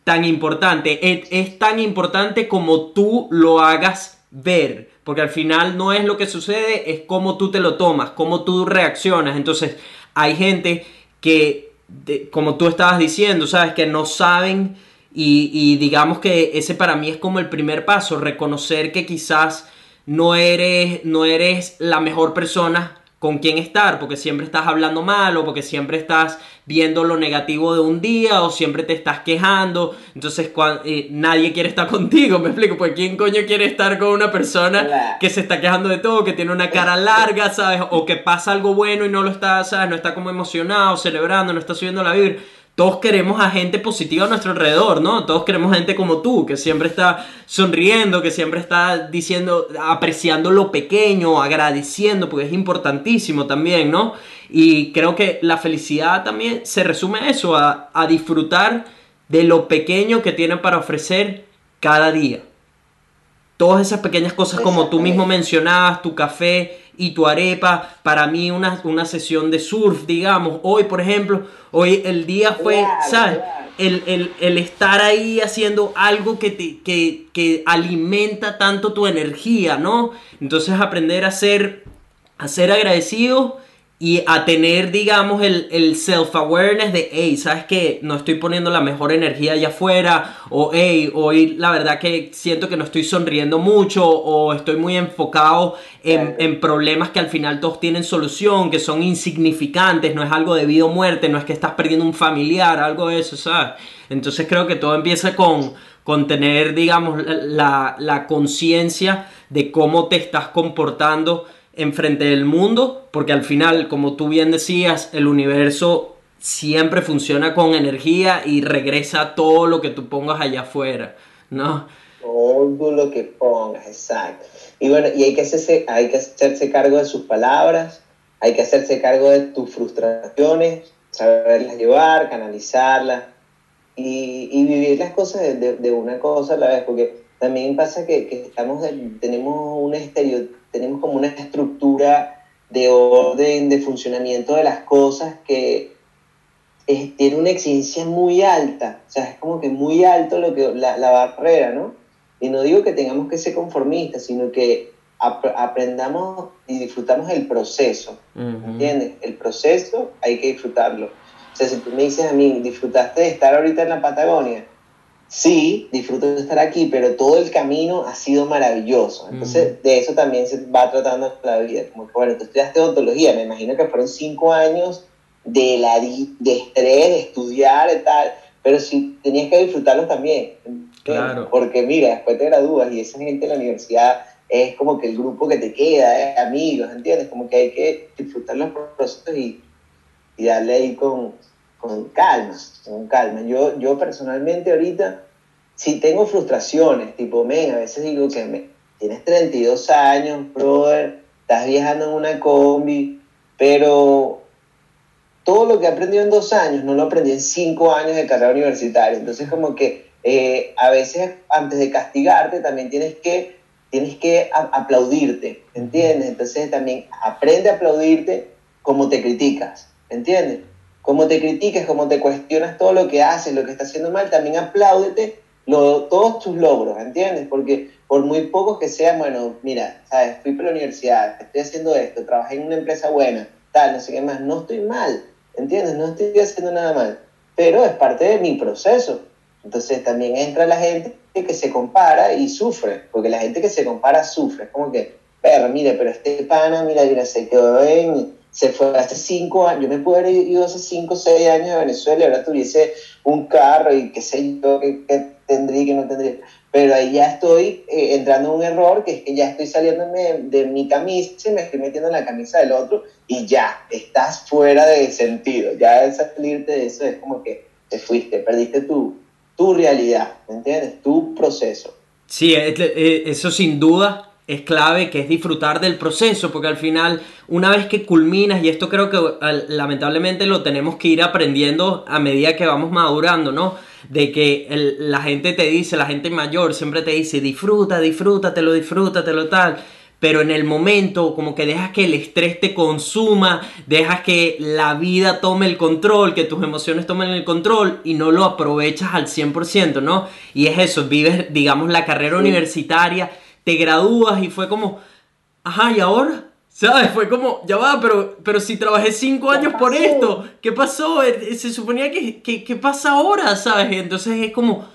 tan importante, es, tan importante como tú lo hagas ver, porque al final no es lo que sucede, es cómo tú te lo tomas, cómo tú reaccionas, entonces hay gente que, como tú estabas diciendo, sabes, que no saben y, y digamos que ese para mí es como el primer paso, reconocer que quizás no eres, no eres la mejor persona con quién estar, porque siempre estás hablando mal o porque siempre estás viendo lo negativo de un día o siempre te estás quejando, entonces eh, nadie quiere estar <laughs> contigo, me explico, pues quién coño quiere estar con una persona que se está quejando de todo, que tiene una cara larga, ¿sabes? O que pasa algo bueno y no lo está, ¿sabes? No está como emocionado, celebrando, no está subiendo la vibra todos queremos a gente positiva a nuestro alrededor, ¿no? Todos queremos gente como tú, que siempre está sonriendo, que siempre está diciendo, apreciando lo pequeño, agradeciendo, porque es importantísimo también, ¿no? Y creo que la felicidad también se resume a eso, a, a disfrutar de lo pequeño que tiene para ofrecer cada día. Todas esas pequeñas cosas como tú mismo mencionabas, tu café, y tu arepa, para mí una, una sesión de surf, digamos. Hoy, por ejemplo, hoy el día fue, ¿sabes? El, estar ahí haciendo algo que, te, que, que alimenta tanto tu energía, ¿no? Entonces aprender a ser, a ser agradecido y a tener, digamos, el, el self-awareness de, hey, ¿sabes qué? No estoy poniendo la mejor energía allá afuera, o hey, hoy la verdad que siento que no estoy sonriendo mucho, o estoy muy enfocado en, en, problemas que al final todos tienen solución, que son insignificantes, no es algo de vida o muerte, no es que estás perdiendo un familiar, algo de eso, ¿sabes? Entonces creo que todo empieza con, con tener, digamos, la, la conciencia de cómo te estás comportando enfrente del mundo, porque al final, como tú bien decías, el universo siempre funciona con energía y regresa todo lo que tú pongas allá afuera, ¿no? Todo lo que pongas, exacto. Y bueno, y hay que hacerse, hay que hacerse cargo de sus palabras, hay que hacerse cargo de tus frustraciones, saberlas llevar, canalizarlas y, vivir las cosas de, de, una cosa a la vez, porque también pasa que, que estamos, tenemos un estereo, tenemos como una estructura de orden, de funcionamiento de las cosas que tiene una exigencia muy alta, o sea, es como que muy alto lo que, la, la barrera, ¿no? Y no digo que tengamos que ser conformistas, sino que aprendamos y disfrutamos el proceso, ¿entiendes? El proceso hay que disfrutarlo. O sea, si tú me dices a mí, ¿disfrutaste de estar ahorita en la Patagonia? Sí, disfruto de estar aquí, pero todo el camino ha sido maravilloso. Entonces, de eso también se va tratando la vida. Como que, bueno, tú estudiaste odontología, me imagino que fueron cinco años de, la, de estrés, de estudiar y tal, pero sí tenías que disfrutarlo también. Claro. Porque mira, después te gradúas y esa gente en la universidad es como que el grupo que te queda, amigos, ¿entiendes? Como que hay que disfrutar los procesos y, y darle ahí con, con calma, con calma. Yo, yo personalmente ahorita, si tengo frustraciones, tipo, men, a veces digo que me, tienes 32 años, brother, estás viajando en una combi, pero todo lo que he aprendido en dos años no lo aprendí en cinco años de carrera universitaria. Entonces, como que eh, a veces antes de castigarte también tienes que tienes que aplaudirte, ¿entiendes? Entonces también aprende a aplaudirte como te criticas, ¿entiendes? Como te criticas, como te cuestionas todo lo que haces, lo que estás haciendo mal, también apláudete lo, todos tus logros, ¿entiendes? Porque por muy pocos que sean, bueno, mira, sabes, fui para la universidad, estoy haciendo esto, trabajé en una empresa buena, tal, no sé qué más, no estoy mal, ¿entiendes? No estoy haciendo nada mal, pero es parte de mi proceso. Entonces también entra la gente que se compara y sufre, porque la gente que se compara sufre, es como que, pero mire, pero este pana, mira, mira, se quedó en, se fue hace cinco años, yo me pude haber ido hace cinco o seis años a Venezuela y ahora tuviese un carro y qué sé yo, qué, tendría y qué no tendría, pero ahí ya estoy eh, entrando en un error, que es que ya estoy saliendo de mi camisa y me estoy metiendo en la camisa del otro y ya, estás fuera de sentido, ya salirte de eso es como que te fuiste, perdiste tu tu realidad, ¿me entiendes? Tu proceso. Sí, eso sin duda es clave, que es disfrutar del proceso, porque al final, una vez que culminas, y esto creo que lamentablemente lo tenemos que ir aprendiendo a medida que vamos madurando, ¿no? De que la gente te dice, la gente mayor siempre te dice, disfruta, disfrútatelo, disfrútatelo, tal pero en el momento como que dejas que el estrés te consuma, dejas que la vida tome el control, que tus emociones tomen el control y no lo aprovechas al 100%, ¿no? Y es eso, vives, digamos, la carrera universitaria, te gradúas y fue como, ajá, ¿y ahora? ¿Sabes? Fue como, ya va, pero, pero si trabajé cinco años por esto, ¿qué pasó? Eh, se suponía que, que, ¿qué pasa ahora? ¿Sabes? Entonces es como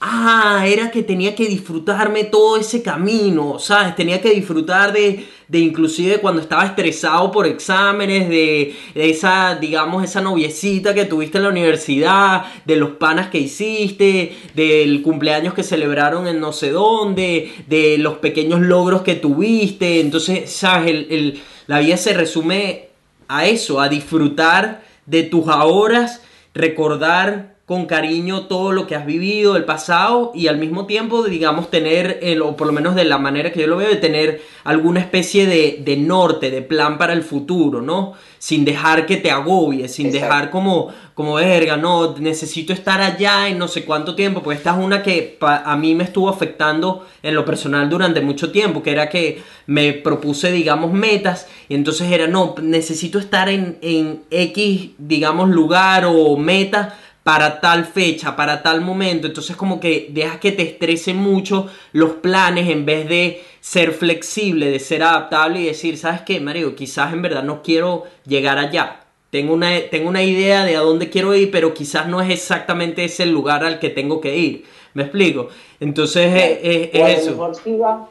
Ah, era que tenía que disfrutarme todo ese camino, ¿sabes? Tenía que disfrutar de, de inclusive cuando estaba estresado por exámenes, de, esa, digamos, esa noviecita que tuviste en la universidad, de los panas que hiciste, del cumpleaños que celebraron en no sé dónde, de los pequeños logros que tuviste. Entonces, ¿sabes? El, la vida se resume a eso, a disfrutar de tus ahora, recordar con cariño todo lo que has vivido, el pasado, y al mismo tiempo, digamos, tener, o por lo menos de la manera que yo lo veo, de tener alguna especie de, norte, de plan para el futuro, ¿no? Sin dejar que te agobie, sin dejar como, como verga, no, necesito estar allá en no sé cuánto tiempo, pues esta es una que a mí me estuvo afectando en lo personal durante mucho tiempo, que era que me propuse, digamos, metas, y entonces era, no, necesito estar en, en X, digamos, lugar o meta, para tal fecha, para tal momento. Entonces como que dejas que te estresen mucho los planes en vez de ser flexible, de ser adaptable y decir, ¿sabes qué, Mario? Quizás en verdad no quiero llegar allá. Tengo una, tengo una idea de a dónde quiero ir, pero quizás no es exactamente ese lugar al que tengo que ir. ¿Me explico? Entonces es, eso.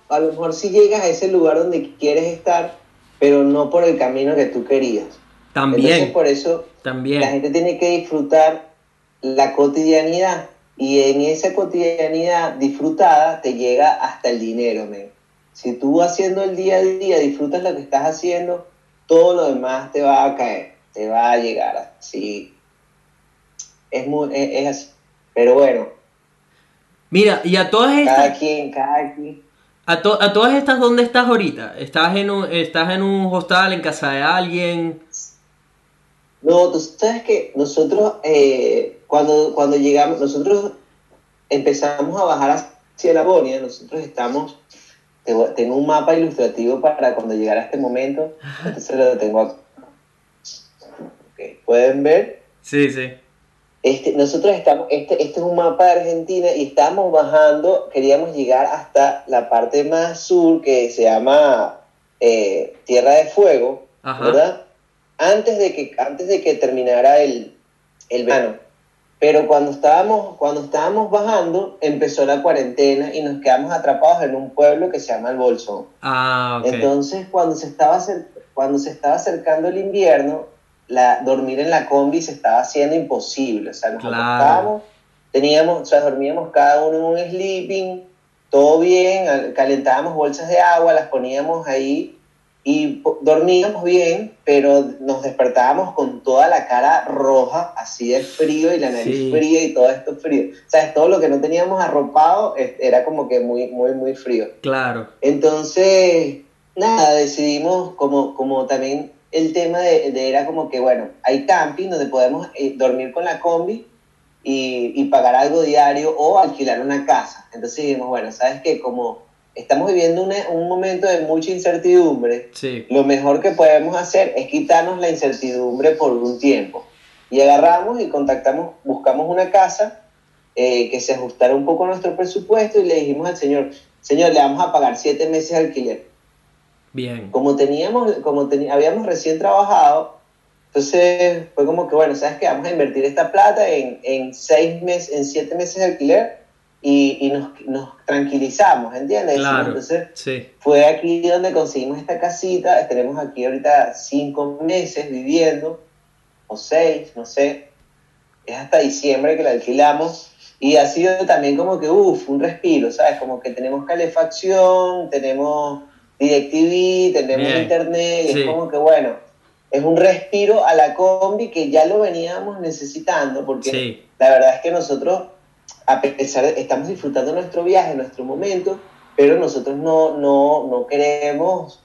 a lo mejor sí llegas a ese lugar donde quieres estar, pero no por el camino que tú querías. También. Entonces por eso también. la gente tiene que disfrutar la cotidianidad y en esa cotidianidad disfrutada te llega hasta el dinero, men. Si tú haciendo el día a día disfrutas lo que estás haciendo, todo lo demás te va a caer, te va a llegar así. Es, muy, es, así. Pero bueno. Mira, y a todas estas... Cada quien, cada quien. A, a todas estas, ¿dónde estás ahorita? ¿Estás en, un, ¿Estás en un hostal, en casa de alguien? No, tú sabes que nosotros, eh, cuando, cuando llegamos, nosotros empezamos a bajar hacia la Bonia, nosotros estamos tengo un mapa ilustrativo para cuando llegara este momento, entonces lo tengo acá. ¿Pueden ver? Sí, sí. Este, nosotros estamos, este, este es un mapa de Argentina y estamos bajando, queríamos llegar hasta la parte más sur que se llama eh, Tierra de Fuego, ¿verdad? Antes de que, antes de que terminara el, el verano. Pero cuando estábamos, cuando estábamos bajando, empezó la cuarentena y nos quedamos atrapados en un pueblo que se llama El Bolsón. Ah, Entonces, cuando se, estaba, cuando se estaba acercando el invierno, la, dormir en la combi se estaba haciendo imposible. O sea, nos acostábamos, teníamos, o sea, dormíamos cada uno en un sleeping, todo bien, calentábamos bolsas de agua, las poníamos ahí y dormíamos bien, pero nos despertábamos con toda la cara roja, así de frío y la nariz fría y todo esto frío. Sea, todo lo que no teníamos arropado era como que muy, muy, muy frío. Claro. Entonces, nada, decidimos como, como también el tema de, era como que, bueno, hay camping donde podemos eh, dormir con la combi y, y pagar algo diario o alquilar una casa. Entonces dijimos, bueno, ¿sabes qué? Como estamos viviendo un momento de mucha incertidumbre, lo mejor que podemos hacer es quitarnos la incertidumbre por un tiempo. Y agarramos y contactamos, buscamos una casa eh, que se ajustara un poco a nuestro presupuesto y le dijimos al señor, señor, le vamos a pagar siete meses de alquiler. Bien. Como teníamos, como habíamos recién trabajado, entonces fue como que, bueno, ¿sabes qué? Vamos a invertir esta plata en, en seis meses, en siete meses de alquiler y, y nos, nos, tranquilizamos, ¿entiendes? Claro, Entonces fue aquí donde conseguimos esta casita, tenemos aquí ahorita cinco meses viviendo, o seis, no sé, es hasta diciembre que la alquilamos y ha sido también como que, uff, un respiro, ¿sabes? Como que tenemos calefacción, tenemos DirecTV, tenemos internet, y es como que bueno, es un respiro a la combi que ya lo veníamos necesitando, porque la verdad es que nosotros a pesar de, estamos disfrutando nuestro viaje, nuestro momento, pero nosotros no, no, no queremos,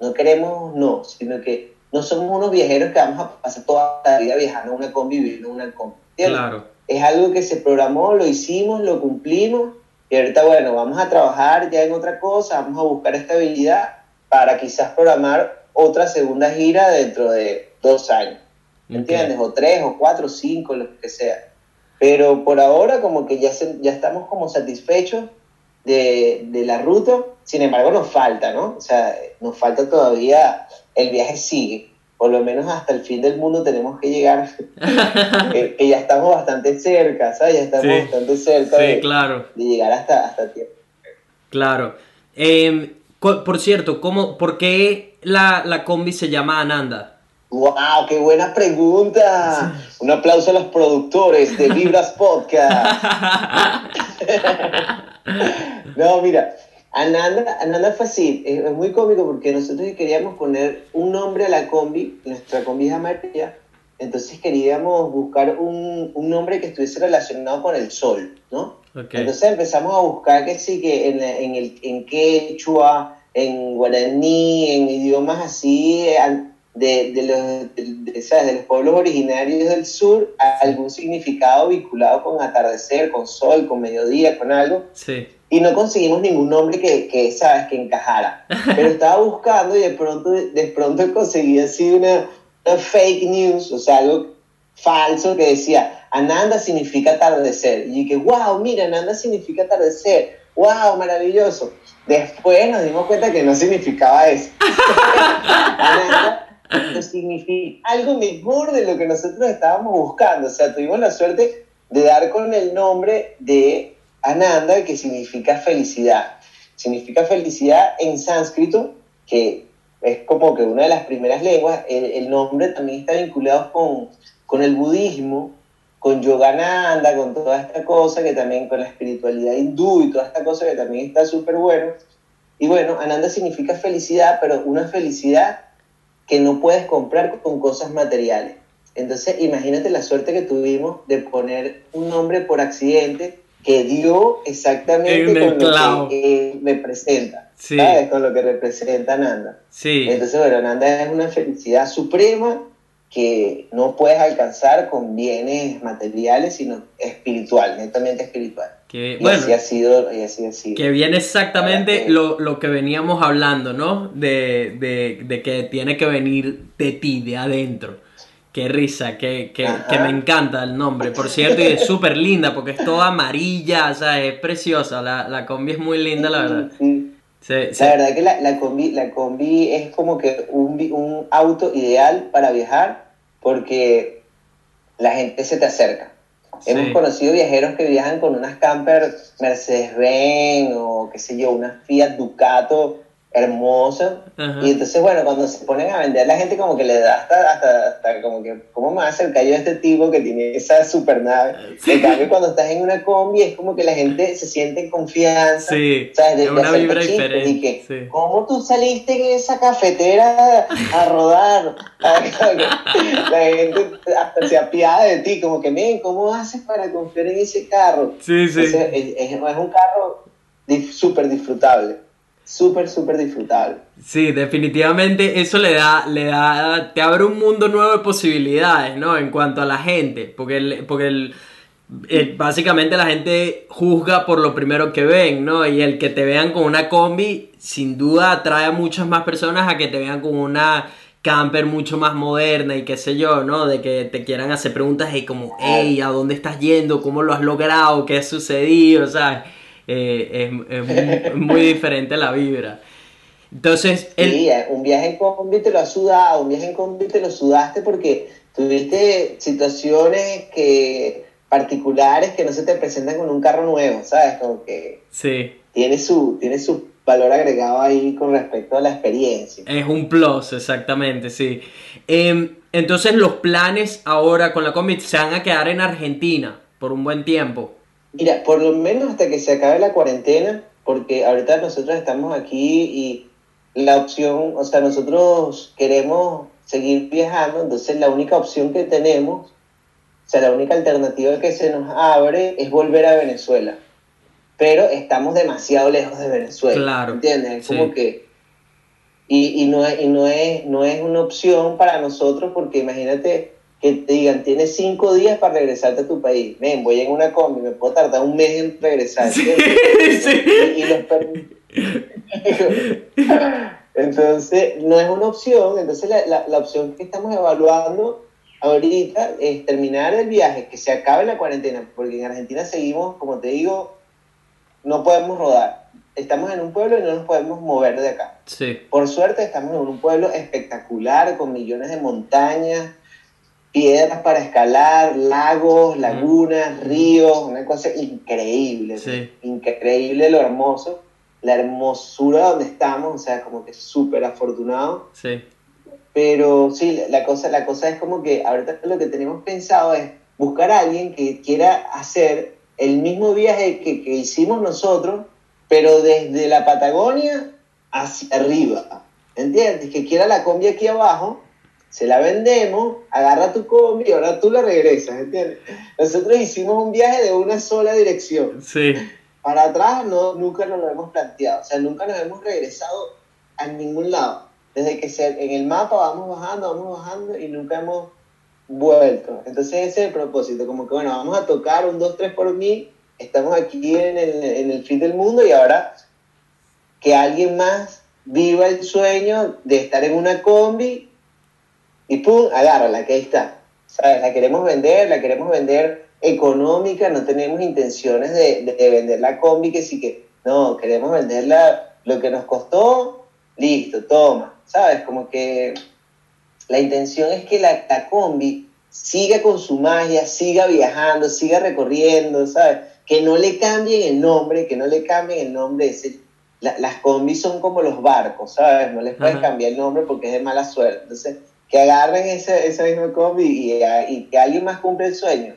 no queremos, no, sino que no somos unos viajeros que vamos a pasar toda la vida viajando una combi, viviendo una combi. Claro. Es algo que se programó, lo hicimos, lo cumplimos, y ahorita, bueno, vamos a trabajar ya en otra cosa, vamos a buscar estabilidad para quizás programar otra segunda gira dentro de dos años. ¿Me entiendes? O tres, o cuatro, o cinco, lo que sea. Pero por ahora como que ya, ya estamos como satisfechos de, de, la ruta, sin embargo nos falta, ¿no? O sea, nos falta todavía, el viaje sigue, por lo menos hasta el fin del mundo tenemos que llegar, <laughs> que, ya estamos bastante cerca, ¿sabes? Ya estamos bastante cerca de, claro. de, llegar hasta, hasta tiempo. Claro. Em, por cierto, ¿cómo, ¿por qué la, la combi se llama Ananda? ¡Wow! ¡Qué buena pregunta! Un aplauso a los productores de Vibras <laughs> Podcast. <laughs> no, mira, Ananda, Ananda fue así, es, muy cómico porque nosotros queríamos poner un nombre a la combi, nuestra combi es amarilla, entonces queríamos buscar un, un, nombre que estuviese relacionado con el sol, ¿no? Entonces empezamos a buscar que sí, que en, en, el, en quechua, en guaraní, en idiomas así de, de, los, de, los pueblos originarios del sur algún significado vinculado con atardecer, con sol, con mediodía, con algo. Sí. Y no conseguimos ningún nombre que, que, ¿sabes?, que encajara. <laughs> Pero estaba buscando y de pronto, de pronto conseguí así una, fake news, o sea, algo falso que decía, Ananda significa atardecer. Y dije, wow, mira, Ananda significa atardecer. Wow, maravilloso. Después nos dimos cuenta que no significaba eso. <laughs> Ananda significa algo mejor de lo que nosotros estábamos buscando. O sea, tuvimos la suerte de dar con el nombre de Ananda, que significa felicidad. Significa felicidad en sánscrito, que es como que una de las primeras lenguas. El, nombre también está vinculado con, con el budismo, con Yogananda, con toda esta cosa, que también con la espiritualidad hindú y toda esta cosa que también está súper bueno. Y bueno, Ananda significa felicidad, pero una felicidad que no puedes comprar con cosas materiales. Entonces, imagínate la suerte que tuvimos de poner un nombre por accidente que dio exactamente con lo que eh, representa. ¿Sabes? Con lo que representa Nanda. Sí. Entonces, bueno, Nanda es una felicidad suprema que no puedes alcanzar con bienes materiales, sino espiritual, netamente espiritual. Que, y así ha sido, y así ha sido. Que viene exactamente lo, lo, que veníamos hablando, ¿no? De, de, de que tiene que venir de ti, de adentro. Qué risa, que, que, que, me encanta el nombre, por cierto, y es súper linda porque es toda amarilla, o sea, es preciosa, la, la combi es muy linda, la verdad. Sí, La verdad que la, la, combi, la combi es como que un, un auto ideal para viajar porque la gente se te acerca. Hemos conocido viajeros que viajan con unas camper Mercedes-Benz o qué sé yo, unas Fiat Ducato hermoso. Y entonces, bueno, cuando se ponen a vender, la gente como que le da hasta, hasta, hasta como que, ¿cómo me acercar yo a este tipo que tiene esa super nave? En cambio, cuando estás en una combi, es como que la gente se siente en confianza. Sí, ¿sabes? De, una vibra diferente. Y que, ¿cómo tú saliste en esa cafetera a rodar? <laughs> la gente hasta se apiada de ti, como que, miren, ¿cómo haces para confiar en ese carro? Sí, sí. es, es un carro súper disfrutable súper, súper disfrutable. Sí, definitivamente eso le da, le da, te abre un mundo nuevo de posibilidades, ¿no? En cuanto a la gente, porque, el, porque el, básicamente la gente juzga por lo primero que ven, ¿no? Y el que te vean con una combi, sin duda atrae a muchas más personas a que te vean con una camper mucho más moderna y qué sé yo, ¿no? De que te quieran hacer preguntas y como, hey, ¿a dónde estás yendo? ¿Cómo lo has logrado? ¿Qué ha sucedido? ¿Sabes? Eh, es, muy, diferente la vibra. Entonces, sí, eh, un viaje en combi te lo has sudado, un viaje en combi te lo sudaste porque tuviste situaciones que particulares que no se te presentan con un carro nuevo, ¿sabes? Como que sí. tiene su, tiene su valor agregado ahí con respecto a la experiencia. Es un plus, exactamente, sí. Em, entonces los planes ahora con la combi se van a quedar en Argentina por un buen tiempo. Mira, por lo menos hasta que se acabe la cuarentena, porque ahorita nosotros estamos aquí y la opción, o sea, nosotros queremos seguir viajando, entonces la única opción que tenemos, o sea, la única alternativa que se nos abre es volver a Venezuela. Pero estamos demasiado lejos de Venezuela. Claro. ¿Entiendes? Como que. Y, y, no, y no, es, no es una opción para nosotros, porque imagínate que te digan, tienes cinco días para regresarte a tu país. Ven, voy en una combi, me puedo tardar un mes en regresar. Sí, <laughs> Y, <laughs> entonces, no es una opción. Entonces, la, la, la, opción que estamos evaluando ahorita es terminar el viaje, que se acabe la cuarentena, porque en Argentina seguimos, como te digo, no podemos rodar. Estamos en un pueblo y no nos podemos mover de acá. Sí. Por suerte, estamos en un pueblo espectacular, con millones de montañas piedras para escalar, lagos, lagunas, ríos, una cosa increíble, increíble lo hermoso, la hermosura donde estamos, o sea, como que súper afortunado. Sí. Pero sí, la cosa, la cosa es como que ahorita lo que tenemos pensado es buscar a alguien que quiera hacer el mismo viaje que, que hicimos nosotros, pero desde la Patagonia hacia arriba, ¿entiendes? Que quiera la combi aquí abajo se la vendemos, agarra tu combi y ahora tú la regresas, ¿entiendes? Nosotros hicimos un viaje de una sola dirección. Sí. Para atrás no, nunca nos lo hemos planteado, o sea, nunca nos hemos regresado a ningún lado. Desde que se, en el mapa vamos bajando, vamos bajando y nunca hemos vuelto. Entonces ese es el propósito, como que bueno, vamos a tocar un 2, 3 por mí, estamos aquí en el, en el fin del mundo y ahora que alguien más viva el sueño de estar en una combi y pum, agárrala, que ahí está. ¿Sabes? La queremos vender, la queremos vender económica, no tenemos intenciones de, de vender la combi, que sí que, no, queremos venderla lo que nos costó, listo, toma, ¿sabes? Como que la intención es que la, la combi siga con su magia, siga viajando, siga recorriendo, ¿sabes? Que no le cambien el nombre, que no le cambien el nombre. Ese, las combis son como los barcos, ¿sabes? No les puedes cambiar el nombre porque es de mala suerte. Entonces, que agarren ese, ese mismo combi y, y, que alguien más cumpla el sueño.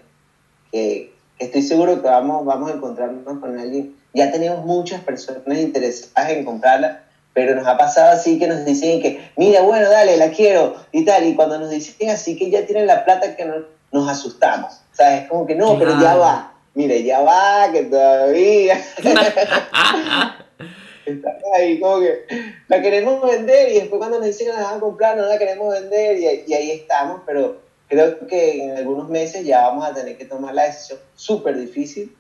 Que, estoy seguro que vamos, vamos a encontrarnos con alguien ya tenemos muchas personas interesadas en comprarla, pero nos ha pasado así que nos dicen que, mira, bueno, dale, la quiero y tal, y cuando nos dicen así que ya tienen la plata, que nos, asustamos, ¿sabes? Como que no, pero ya va, mire, ya va, que todavía. <laughs> Ahí, como que la queremos vender y después cuando nos dicen que la van a comprar, no la queremos vender y, y ahí estamos, pero creo que en algunos meses ya vamos a tener que tomar la decisión súper difícil,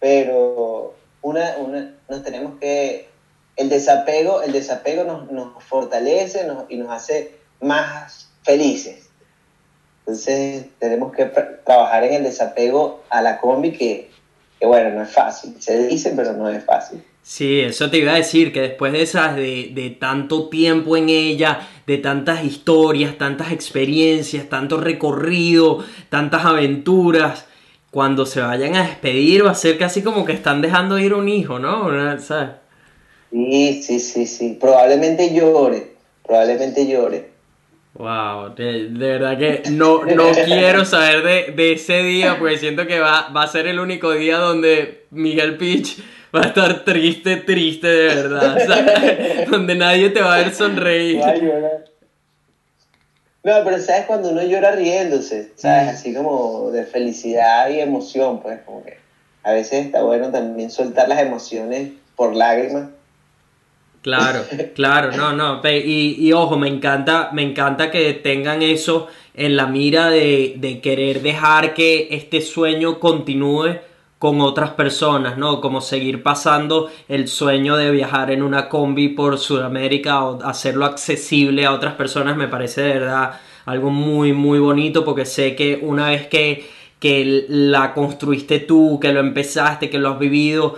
pero una, una, nos tenemos que, el desapego, el desapego nos, nos fortalece y nos hace más felices. Entonces tenemos que trabajar en el desapego a la combi que, que, bueno, no es fácil. Se dice, pero no es fácil. Sí, eso te iba a decir, que después de esas, de, de, tanto tiempo en ella, de tantas historias, tantas experiencias, tanto recorrido, tantas aventuras, cuando se vayan a despedir va a ser casi como que están dejando ir un hijo, ¿no? ¿Sabes? Sí, sí, sí, sí. Probablemente llore, probablemente llore. Wow, de, verdad que no, no <laughs> quiero saber de, de, ese día, porque siento que va, va a ser el único día donde Miguel Pitch va a estar triste, triste de verdad, ¿sabes? <laughs> Donde nadie te va a ver sonreír. No, pero sabes cuando uno llora riéndose, ¿sabes? Así como de felicidad y emoción, pues como que a veces está bueno también soltar las emociones por lágrimas. Claro, <laughs> claro, no, no, y, y, ojo, me encanta, me encanta que tengan eso en la mira de, de querer dejar que este sueño continúe con otras personas, ¿no? Como seguir pasando el sueño de viajar en una combi por Sudamérica o hacerlo accesible a otras personas me parece de verdad algo muy muy bonito porque sé que una vez que, que la construiste tú, que lo empezaste, que lo has vivido,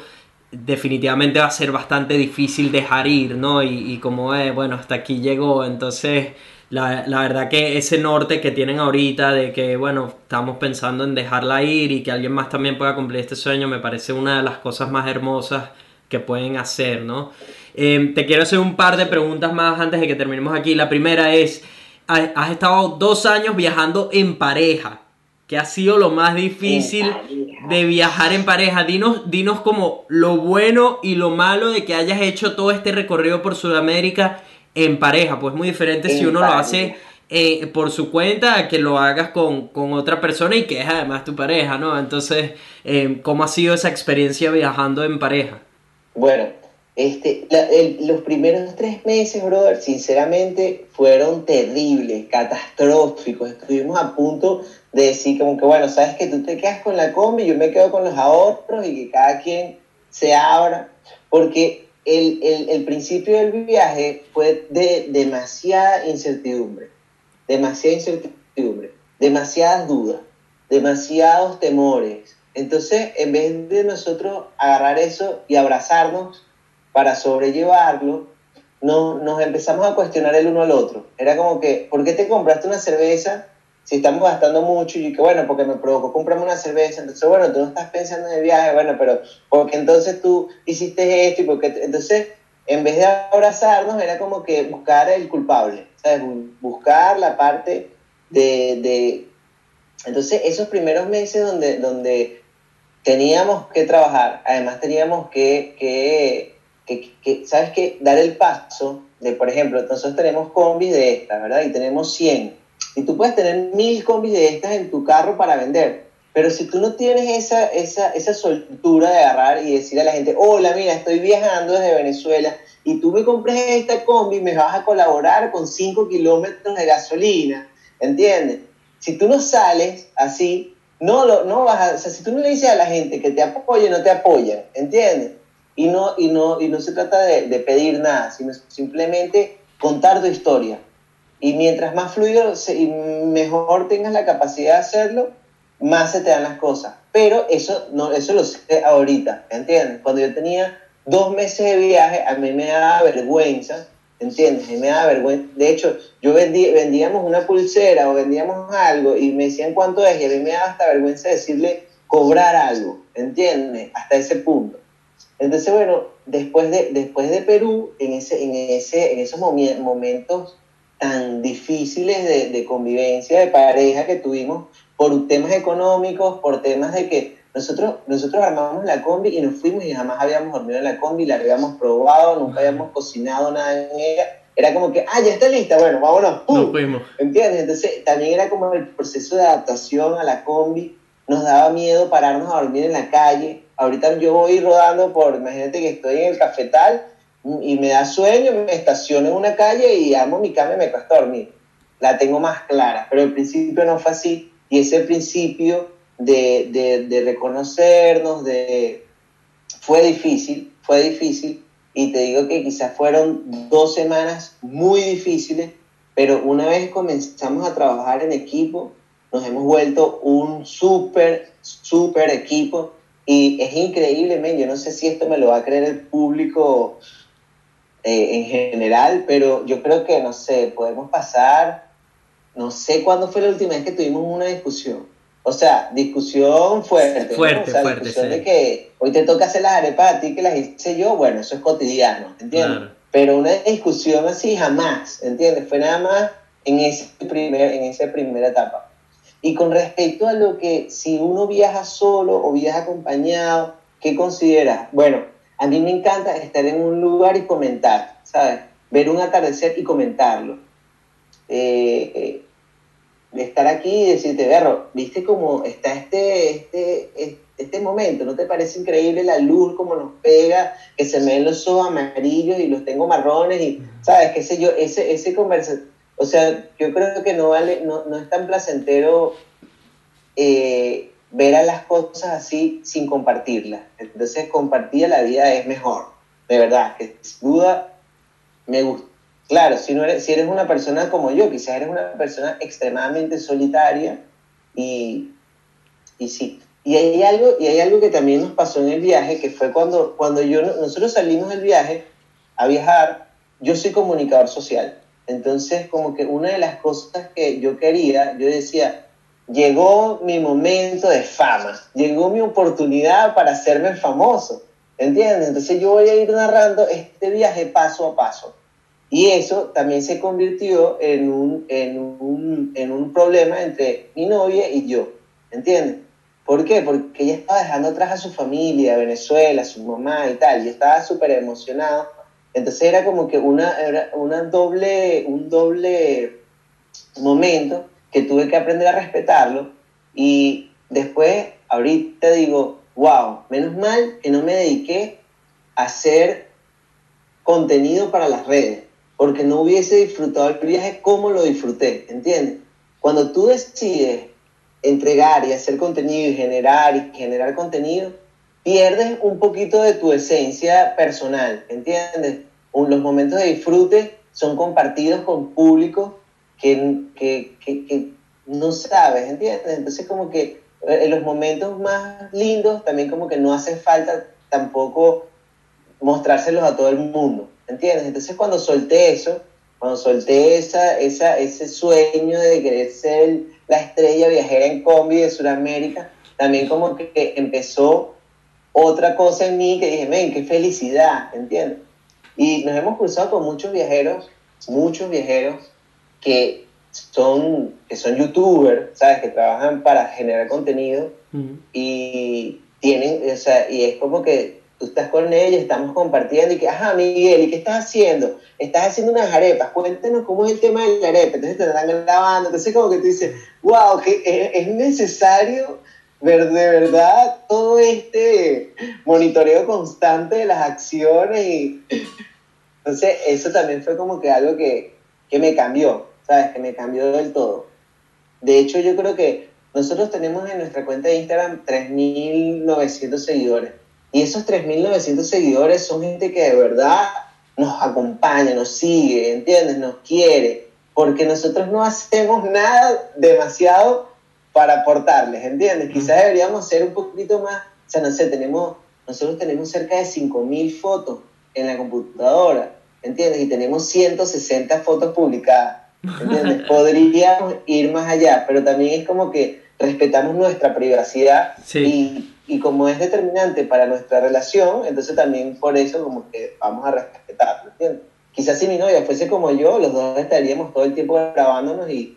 definitivamente va a ser bastante difícil dejar ir, ¿no? Y, y como es, bueno, hasta aquí llegó, entonces la, la, verdad que ese norte que tienen ahorita de que, bueno, estamos pensando en dejarla ir y que alguien más también pueda cumplir este sueño, me parece una de las cosas más hermosas que pueden hacer, ¿no? Em, te quiero hacer un par de preguntas más antes de que terminemos aquí. La primera es, has estado dos años viajando en pareja. ¿Qué ha sido lo más difícil de viajar en pareja? Dinos, dinos como lo bueno y lo malo de que hayas hecho todo este recorrido por Sudamérica en pareja, pues muy diferente si uno lo hace eh, por su cuenta que lo hagas con, otra persona y que es además tu pareja, ¿no? Entonces, eh, ¿cómo ha sido esa experiencia viajando en pareja? Bueno, este, los primeros tres meses, brother, sinceramente fueron terribles, catastróficos. Estuvimos a punto de decir como que, bueno, sabes que tú te quedas con la combi, yo me quedo con los ahorros y que cada quien se abra, porque el, principio del viaje fue de demasiada incertidumbre, demasiada incertidumbre, demasiadas dudas, demasiados temores. Entonces, en vez de nosotros agarrar eso y abrazarnos para sobrellevarlo, no, nos empezamos a cuestionar el uno al otro. Era como que, ¿por qué te compraste una cerveza si estamos gastando mucho y que bueno, porque me provocó comprarme una cerveza, entonces bueno, tú no estás pensando en el viaje, bueno, pero porque entonces tú hiciste esto y porque entonces en vez de abrazarnos era como que buscar el culpable, ¿sabes? Buscar la parte de, de... entonces esos primeros meses donde, donde teníamos que trabajar, además teníamos que, que, que, que ¿sabes qué? Dar el paso de, por ejemplo, nosotros tenemos combis de estas, ¿verdad? Y tenemos 100 y tú puedes tener mil combis de estas en tu carro para vender. Pero si tú no tienes esa, esa, esa soltura de agarrar y decir a la gente, hola, mira, estoy viajando desde Venezuela y tú me compras esta combi, me vas a colaborar con 5 kilómetros de gasolina, ¿entiendes? Si tú no sales así, no, lo, no vas a, si tú no le dices a la gente que te apoye, no te apoyan, ¿entiendes? Y no, y no, y no se trata de, de pedir nada, sino simplemente contar tu historia. Y mientras más fluido y mejor tengas la capacidad de hacerlo, más se te dan las cosas. Pero eso, no, eso lo sé ahorita, ¿entiendes? Cuando yo tenía dos meses de viaje, a mí me daba vergüenza, ¿entiendes? A mí me daba vergüenza. De hecho, yo vendí, vendíamos una pulsera o vendíamos algo y me decían cuánto es y a mí me daba hasta vergüenza decirle cobrar algo, ¿entiendes? Hasta ese punto. Entonces, bueno, después de, después de Perú, en, ese, en, ese, en esos momentos tan difíciles de, de, convivencia, de pareja que tuvimos por temas económicos, por temas de que nosotros, nosotros armamos la combi y nos fuimos y jamás habíamos dormido en la combi, la habíamos probado, nunca habíamos cocinado nada en ella. Era como que, ah, ya está lista, bueno, vámonos. Nos fuimos. ¿Entiendes? Entonces también era como el proceso de adaptación a la combi. Nos daba miedo pararnos a dormir en la calle. Ahorita yo voy rodando por, imagínate que estoy en el cafetal y me da sueño, me estaciono en una calle y amo mi cama y me cuesta dormir. La tengo más clara, pero al principio no fue así. Y ese principio de, de, reconocernos, de... fue difícil, fue difícil. Y te digo que quizás fueron dos semanas muy difíciles, pero una vez comenzamos a trabajar en equipo, nos hemos vuelto un súper, súper equipo. Y es increíble, yo no sé si esto me lo va a creer el público eh, en general, pero yo creo que, no sé, podemos pasar, no sé cuándo fue la última vez que tuvimos una discusión. O sea, discusión fuerte. Fuerte, o sea, fuerte. Discusión Sí. de que hoy te toca hacer las arepas a ti que las hice yo, bueno, eso es cotidiano, ¿entiendes? Claro. Pero una discusión así jamás, ¿entiendes? Fue nada más en, ese primer, en esa primera etapa. Y con respecto a lo que si uno viaja solo o viaja acompañado, ¿qué consideras? Bueno, a mí me encanta estar en un lugar y comentar, ¿sabes? Ver un atardecer y comentarlo. Eh, eh, estar aquí y decirte, Berro, ¿viste cómo está este, este, este momento? ¿No te parece increíble la luz, cómo nos pega, que se me ven los ojos amarillos y los tengo marrones? Y, ¿sabes? ¿Qué sé yo? Ese, ese conversa... O sea, yo creo que no, vale, no, no es tan placentero eh, ver a las cosas así sin compartirlas. Entonces, compartir la vida es mejor, de verdad, que duda me gusta. Claro, si, no eres, si eres una persona como yo, quizás eres una persona extremadamente solitaria y, y sí. Y hay, algo, y hay algo que también nos pasó en el viaje, que fue cuando, cuando yo, nosotros salimos del viaje a viajar, yo soy comunicador social. Entonces, como que una de las cosas que yo quería, yo decía, llegó mi momento de fama, llegó mi oportunidad para hacerme famoso, ¿entiendes? Entonces yo voy a ir narrando este viaje paso a paso. Y eso también se convirtió en un, en un, en un problema entre mi novia y yo, ¿entiendes? ¿Por qué? Porque ella estaba dejando atrás a su familia, Venezuela, a su mamá y tal, y estaba súper emocionado. Entonces era como que una, era una doble, un doble momento que tuve que aprender a respetarlo y después, ahorita digo, wow, menos mal que no me dediqué a hacer contenido para las redes, porque no hubiese disfrutado el viaje como lo disfruté, ¿entiendes? Cuando tú decides entregar y hacer contenido y generar y generar contenido, pierdes un poquito de tu esencia personal, ¿entiendes? Los momentos de disfrute son compartidos con público que, que, que, que no sabes, ¿entiendes? Entonces como que eh, en los momentos más lindos también como que no hace falta tampoco mostrárselos a todo el mundo, ¿entiendes? Entonces cuando solté eso, cuando solté esa, esa, ese sueño de querer ser la estrella viajera en combi de Sudamérica, también como que empezó otra cosa en mí que dije, ven, qué felicidad, ¿entiendes? Y nos hemos cruzado con muchos viajeros, muchos viajeros que son, que son youtubers, ¿sabes? Que trabajan para generar contenido Ujú. y tienen, o sea, y es como que tú estás con ellos, estamos compartiendo y que, ajá, Miguel, ¿y qué estás haciendo? Estás haciendo unas arepas, cuéntanos cómo es el tema de la arepa, entonces te están grabando, entonces como que tú dices, wow, que es, es necesario ver de verdad todo este monitoreo constante de las acciones y entonces eso también fue como que algo que, que me cambió, ¿sabes? Que me cambió del todo. De hecho, yo creo que nosotros tenemos en nuestra cuenta de Instagram 3.900 seguidores. Y esos 3.900 seguidores son gente que de verdad nos acompaña, nos sigue, ¿entiendes? Nos quiere. Porque nosotros no hacemos nada demasiado para aportarles, ¿entiendes? Quizás deberíamos ser un poquito más, o sea, no sé, tenemos, nosotros tenemos cerca de 5.000 fotos en la computadora, ¿entiendes? Y tenemos 160 fotos publicadas, ¿entiendes? <laughs> Podríamos ir más allá, pero también es como que respetamos nuestra privacidad Sí. y, y como es determinante para nuestra relación, entonces también por eso como que vamos a respetarlo, ¿entiendes? Quizás si mi novia fuese como yo, los dos estaríamos todo el tiempo grabándonos y,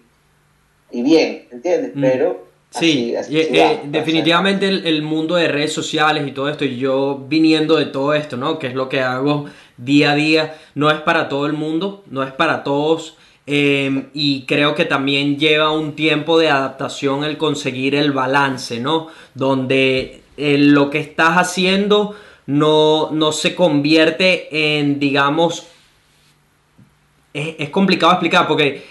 y bien, ¿entiendes? Mm. Pero Sí, eh, definitivamente el, mundo de redes sociales y todo esto, y yo viniendo de todo esto, ¿no? Que es lo que hago día a día, no es para todo el mundo, no es para todos, em, y creo que también lleva un tiempo de adaptación el conseguir el balance, ¿no? Donde eh, lo que estás haciendo no, no se convierte en, digamos, es, es complicado explicar porque,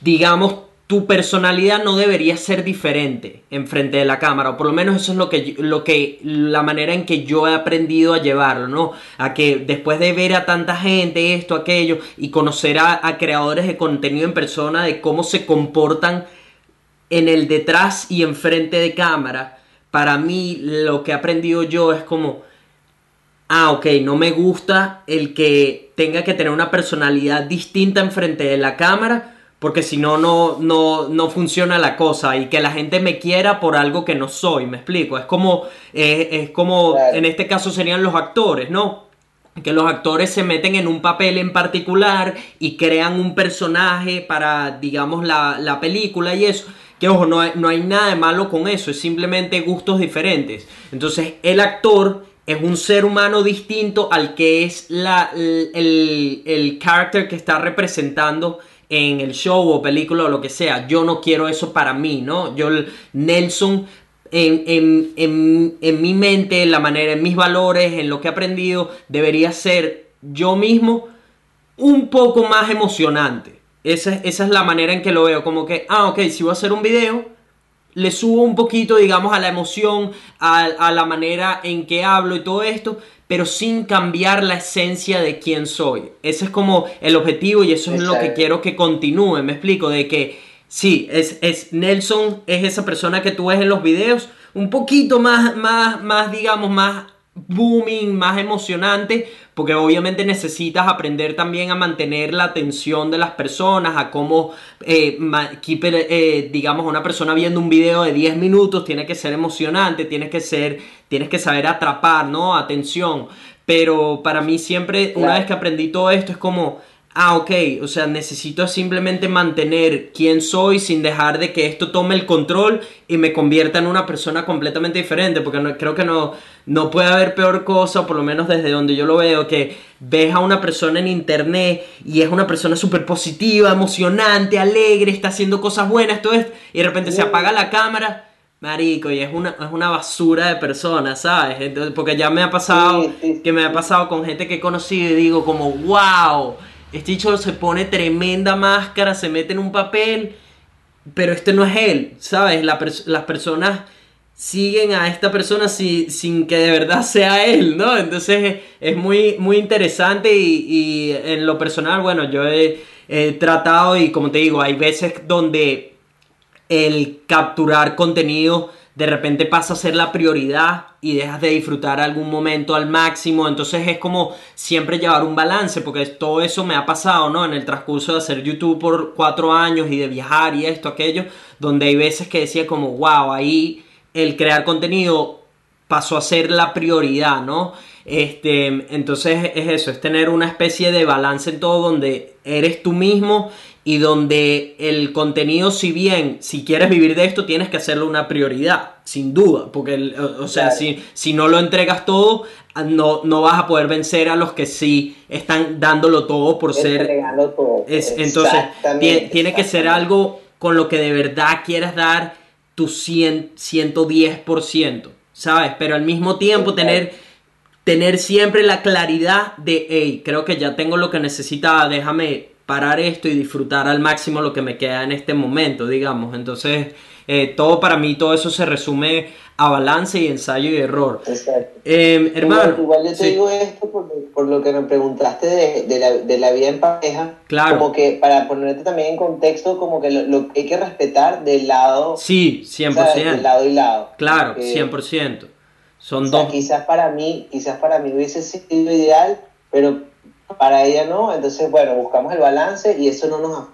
digamos, tu personalidad no debería ser diferente en frente de la cámara, o por lo menos eso es lo que, lo que, la manera en que yo he aprendido a llevarlo, ¿no? A que después de ver a tanta gente, esto, aquello, y conocer a, creadores de contenido en persona, de cómo se comportan en el detrás y enfrente de cámara, para mí lo que he aprendido yo es como, ah, ok, no me gusta el que tenga que tener una personalidad distinta enfrente de la cámara, porque si no, no, no funciona la cosa y que la gente me quiera por algo que no soy, me explico. Es como, es como en este caso serían los actores, ¿no? Que los actores se meten en un papel en particular y crean un personaje para, digamos, la, la película y eso. Que ojo, no hay, no hay nada de malo con eso, es simplemente gustos diferentes. Entonces, el actor es un ser humano distinto al que es la, el, el, el character que está representando en el show o película o lo que sea. Yo no quiero eso para mí, ¿no? Yo, Nelson, en, en, mi mente, en la manera, en mis valores, en lo que he aprendido, debería ser yo mismo un poco más emocionante. Esa, esa es la manera en que lo veo, como que, ah, ok, si voy a hacer un video, le subo un poquito, digamos, a la emoción, a, a la manera en que hablo y todo esto, pero sin cambiar la esencia de quién soy. Ese es como el objetivo y eso es lo que quiero que continúe. Me explico, de que sí, es, es Nelson, es esa persona que tú ves en los videos, un poquito más, más, más, digamos, más booming, más emocionante, porque obviamente necesitas aprender también a mantener la atención de las personas, a cómo, eh, eh, digamos, una persona viendo un video de 10 minutos tiene que ser emocionante, tienes que ser, tienes que saber atrapar, ¿no? Atención. Pero para mí siempre, una vez que aprendí todo esto, es como ah, ok, o sea, necesito simplemente mantener quién soy sin dejar de que esto tome el control y me convierta en una persona completamente diferente, porque no, creo que no, no puede haber peor cosa, por lo menos desde donde yo lo veo, que ves a una persona en internet y es una persona súper positiva, emocionante, alegre, está haciendo cosas buenas, todo esto, y de repente se apaga la cámara. Marico, y es una, es una basura de personas, ¿sabes? Entonces, porque ya me ha pasado, que me ha pasado con gente que he conocido y digo como, wow, este dicho se pone tremenda máscara, se mete en un papel, pero este no es él, ¿sabes? las personas siguen a esta persona sin que de verdad sea él, ¿no? Entonces es muy, muy interesante y, en lo personal, bueno, yo he, he tratado y como te digo, hay veces donde el capturar contenido de repente pasa a ser la prioridad y dejas de disfrutar algún momento al máximo. Entonces es como siempre llevar un balance, porque todo eso me ha pasado, ¿no? En el transcurso de hacer YouTube por cuatro años y de viajar y esto, aquello, donde hay veces que decía como, wow, ahí el crear contenido pasó a ser la prioridad, ¿no? Este, entonces es eso, es tener una especie de balance en todo donde eres tú mismo y donde el contenido, si bien, si quieres vivir de esto, tienes que hacerlo una prioridad, sin duda, porque, o, sea, si, si no lo entregas todo, ah, no, no vas a poder vencer a los que sí están dándolo todo por ser... Todo. Es, entonces, tiene, que ser algo con lo que de verdad quieras dar tu 100, 110%, ¿sabes? Pero al mismo tiempo tener tener siempre la claridad de, hey, creo que ya tengo lo que necesitaba, déjame parar esto y disfrutar al máximo lo que me queda en este momento, digamos. Entonces, eh, todo para mí, todo eso se resume a balance y ensayo y error. Exacto. Eh, hermano. Igual, yo te digo esto por, lo que me preguntaste de, la, de, la, vida en pareja. Claro. Como que para ponerte también en contexto, como que lo, que hay que respetar del lado. Sí, 100%. Del lado y lado. Claro, 100%. Son dos. Quizás para mí, quizás para mí hubiese sido ideal, pero para ella no, entonces bueno, buscamos el balance y eso no nos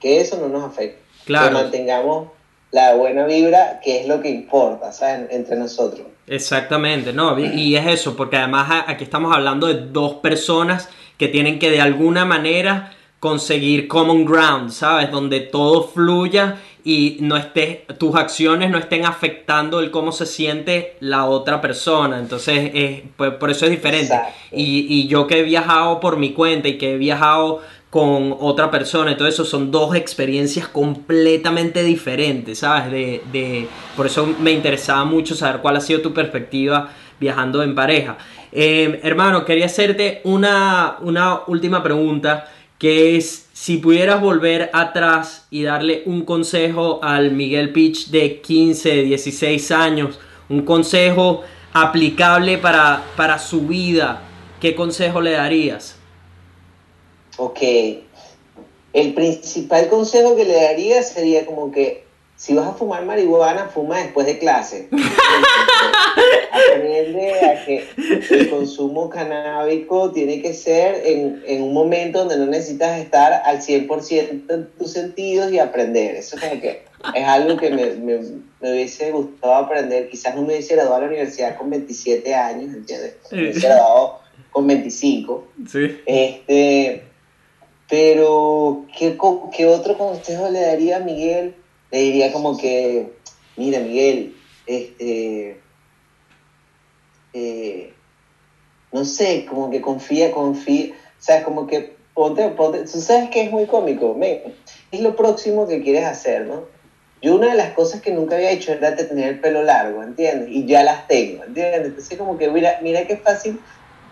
que eso no nos afecte. Claro. Que mantengamos la buena vibra, que es lo que importa, ¿sabes? Entre nosotros. Exactamente, ¿no? Y es eso, porque además aquí estamos hablando de dos personas que tienen que de alguna manera conseguir common ground, ¿sabes? Donde todo fluya y no estés, tus acciones no estén afectando el cómo se siente la otra persona. Entonces, pues, por eso es diferente. Y, y, yo que he viajado por mi cuenta y que he viajado con otra persona y todo eso son dos experiencias completamente diferentes, ¿sabes? De, de, por eso me interesaba mucho saber cuál ha sido tu perspectiva viajando en pareja. Eh, hermano, quería hacerte una, una última pregunta que es si pudieras volver atrás y darle un consejo al Miguel Pitch de 15, 16 años, un consejo aplicable para, para su vida, ¿qué consejo le darías? Ok, el principal consejo que le daría sería como que si vas a fumar marihuana, fuma después de clase. <laughs> Aprende a que el consumo canábico tiene que ser en, en, un momento donde no necesitas estar al 100% en tus sentidos y aprender. Eso es, que es algo que me, me, me, hubiese gustado aprender. Quizás no me hubiese graduado a la universidad con 27 años, ¿entiendes? Me hubiese graduado con 25. Sí. Este, pero, ¿qué, ¿qué otro consejo le daría a Miguel? Le diría como que, mira Miguel, este, eh, no sé, como que confía, confía, o sea, como que ponte, ponte, tú sabes que es muy cómico, es lo próximo que quieres hacer, ¿no? Yo una de las cosas que nunca había hecho era tener el pelo largo, ¿entiendes? Y ya las tengo, ¿entiendes? Entonces como que mira, mira qué fácil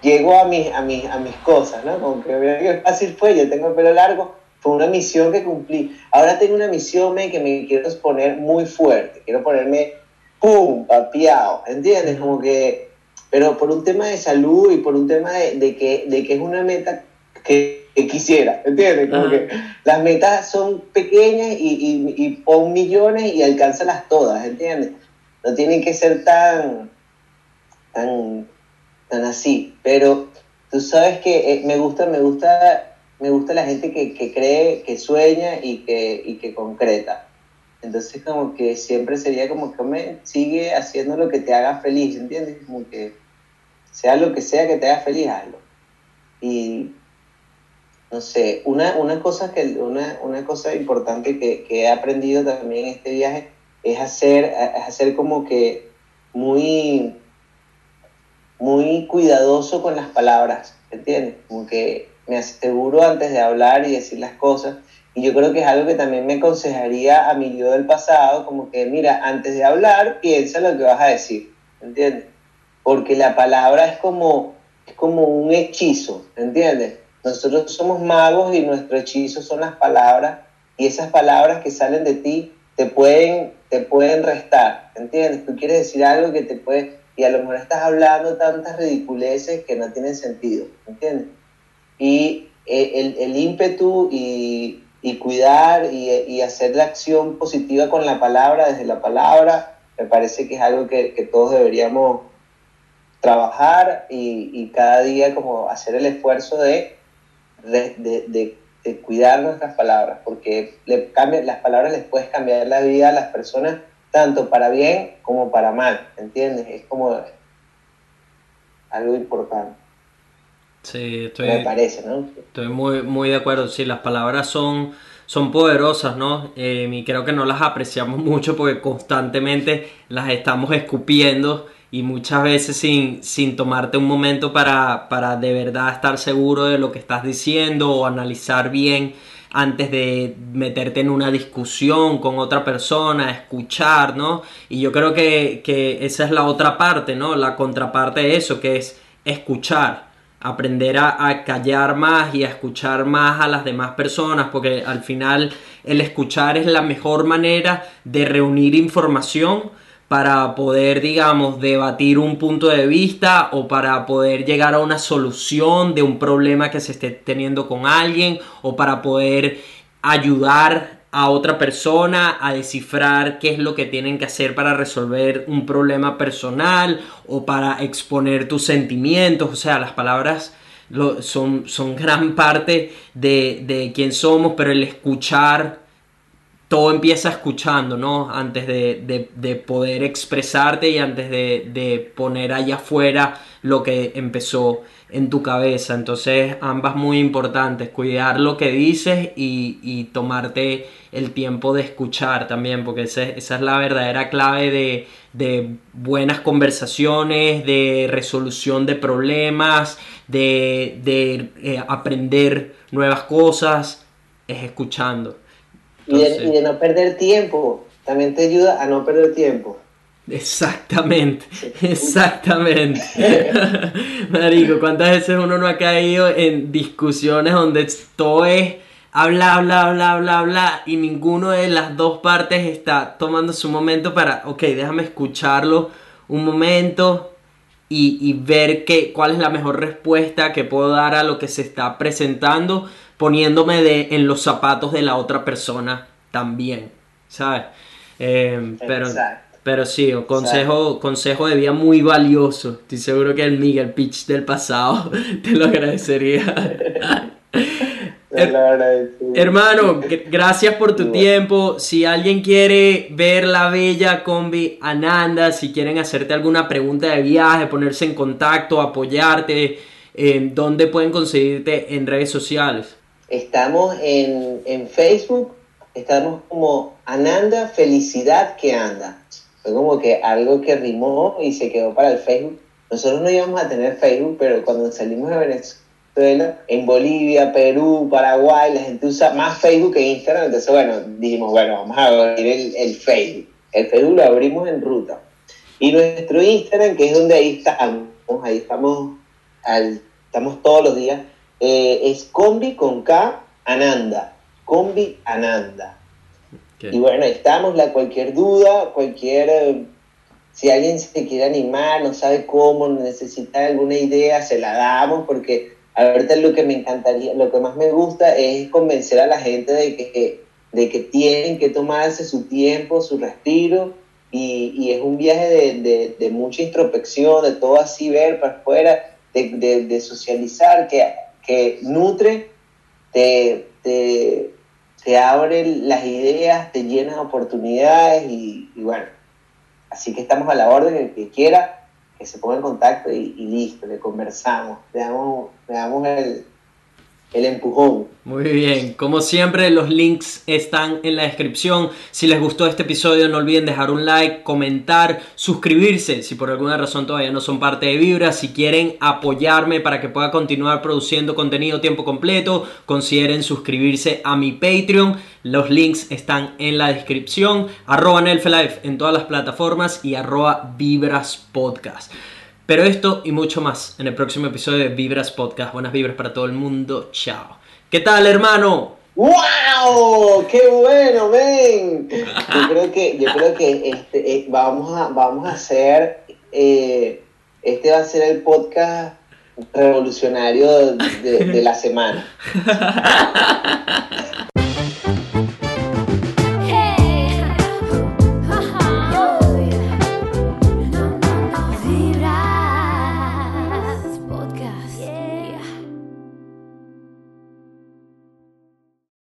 llego a mis, a, mis, a mis cosas, ¿no? Como que mira qué fácil fue, yo tengo el pelo largo, fue una misión que cumplí. Ahora tengo una misión que me quiero exponer muy fuerte, quiero ponerme, ¡pum!, papiado, ¿entiendes? Como que, pero por un tema de salud y por un tema de, que, de que es una meta que, quisiera, ¿entiendes? Como que las metas son pequeñas y, y, pon millones y alcánzalas todas, ¿entiendes? No tienen que ser tan, tan, tan así, pero tú sabes que eh, me gusta, me gusta me gusta la gente que, que cree, que sueña y que, y que concreta. Entonces como que siempre sería como que me sigue haciendo lo que te haga feliz, ¿entiendes? Como que sea lo que sea que te haga feliz, hazlo. Y no sé, una, una cosa, que, una, una cosa importante que, que, he aprendido también en este viaje es hacer, es hacer como que muy, muy cuidadoso con las palabras, ¿entiendes? Como que me aseguro antes de hablar y decir las cosas. Y yo creo que es algo que también me aconsejaría a mi yo del pasado, como que, mira, antes de hablar, piensa lo que vas a decir, ¿entiendes? Porque la palabra es como, es como un hechizo, ¿entiendes? Nosotros somos magos y nuestro hechizo son las palabras y esas palabras que salen de ti te pueden, te pueden restar, ¿entiendes? Tú quieres decir algo que te puede, y a lo mejor estás hablando tantas ridiculeces que no tienen sentido, ¿entiendes? Y eh, el, el ímpetu y, y cuidar y, y, hacer la acción positiva con la palabra, desde la palabra, me parece que es algo que, que todos deberíamos trabajar y, y, cada día como hacer el esfuerzo de, de, de, de cuidar nuestras palabras, porque le cambia, las palabras les puedes cambiar la vida a las personas tanto para bien como para mal, ¿entiendes? Es como algo importante. Sí, estoy, me parece, ¿no? Estoy muy, muy de acuerdo. Sí, las palabras son, son poderosas, ¿no? Eh, y creo que no las apreciamos <laughs> mucho porque constantemente las estamos escupiendo y muchas veces sin, sin tomarte un momento para, para de verdad estar seguro de lo que estás diciendo o analizar bien antes de meterte en una discusión con otra persona, escuchar, ¿no? Y yo creo que, que esa es la otra parte, ¿no? La contraparte de eso, que es escuchar aprender a, callar más y a escuchar más a las demás personas, porque al final el escuchar es la mejor manera de reunir información para poder, digamos, debatir un punto de vista o para poder llegar a una solución de un problema que se esté teniendo con alguien o para poder ayudar a otra persona a descifrar qué es lo que tienen que hacer para resolver un problema personal o para exponer tus sentimientos. O sea, las palabras son, son <laughs> gran parte de, de quién somos, pero el escuchar, todo empieza escuchando, ¿no? Antes de, de, poder expresarte y antes de, poner allá afuera lo que empezó en tu cabeza. Entonces, ambas muy importantes, cuidar lo que dices y, tomarte el tiempo de escuchar también, porque esa, es la verdadera clave de, buenas conversaciones, de resolución de problemas, de, eh, aprender nuevas cosas, es escuchando. y, de, no perder tiempo, también te ayuda a no perder tiempo. Exactamente, <laughs> exactamente. <laughs> Marico, ¿cuántas veces uno no ha caído en discusiones donde todo es habla, habla, habla, habla, habla y ninguno de las dos partes está tomando su momento para, ok, déjame escucharlo un momento y, ver qué, cuál es la mejor respuesta que puedo dar a lo que se está presentando poniéndome de, en los zapatos de la otra persona también, ¿sabes? Eh, pero, pero sí, un consejo, consejo de vida muy valioso. Estoy seguro que el Miguel Pitch del pasado <laughs> te lo agradecería. Hermano, <laughs> gracias por tu tiempo. Si alguien quiere ver la bella combi Ananda, si quieren hacerte alguna pregunta de viaje, ponerse en contacto, apoyarte, eh, ¿dónde pueden conseguirte en redes sociales? Estamos en, en Facebook, estamos como Ananda Felicidad que Anda. Fue como que algo que rimó y se quedó para el Facebook. Nosotros no íbamos a tener Facebook, pero cuando salimos de Venezuela, en Bolivia, Perú, Paraguay, la gente usa más Facebook que Instagram. Entonces, bueno, dijimos, bueno, vamos a abrir el, Facebook. El Facebook lo abrimos en ruta. Y nuestro Instagram, que es donde ahí estamos, ahí estamos, al, estamos todos los días, eh, es combi con K Ananda. Combi Ananda. Y bueno, estamos, la, cualquier duda, cualquier, eh, si alguien se quiere animar, no sabe cómo, necesita alguna idea, se la damos, porque ahorita lo que me encantaría, lo que más me gusta es convencer a la gente de que, de que tienen que tomarse su tiempo, su respiro, y, y es un viaje de, de, de, mucha introspección, de todo así ver para afuera, de, de socializar, que, que nutre, te, te te abre las ideas, te llena oportunidades y, bueno, así que estamos a la orden, el que quiera, que se ponga en contacto y, listo, le conversamos, le damos, le damos el, el empujón. Muy bien, como siempre los links están en la descripción. Si les gustó este episodio no olviden dejar un like, comentar, suscribirse si por alguna razón todavía no son parte de Vibra. Si quieren apoyarme para que pueda continuar produciendo contenido tiempo completo, consideren suscribirse a mi Patreon. Los links están en la descripción. Arroba Nelfelife en todas las plataformas y arroba Vibras Podcast. Pero esto y mucho más en el próximo episodio de Vibras Podcast. Buenas vibras para todo el mundo. Chao. ¿Qué tal, hermano? ¡Wow! ¡Qué bueno, ven! Yo creo que, yo creo que este, eh, vamos, a, vamos a hacer. Eh, este va a ser el podcast revolucionario de, de la semana. <laughs>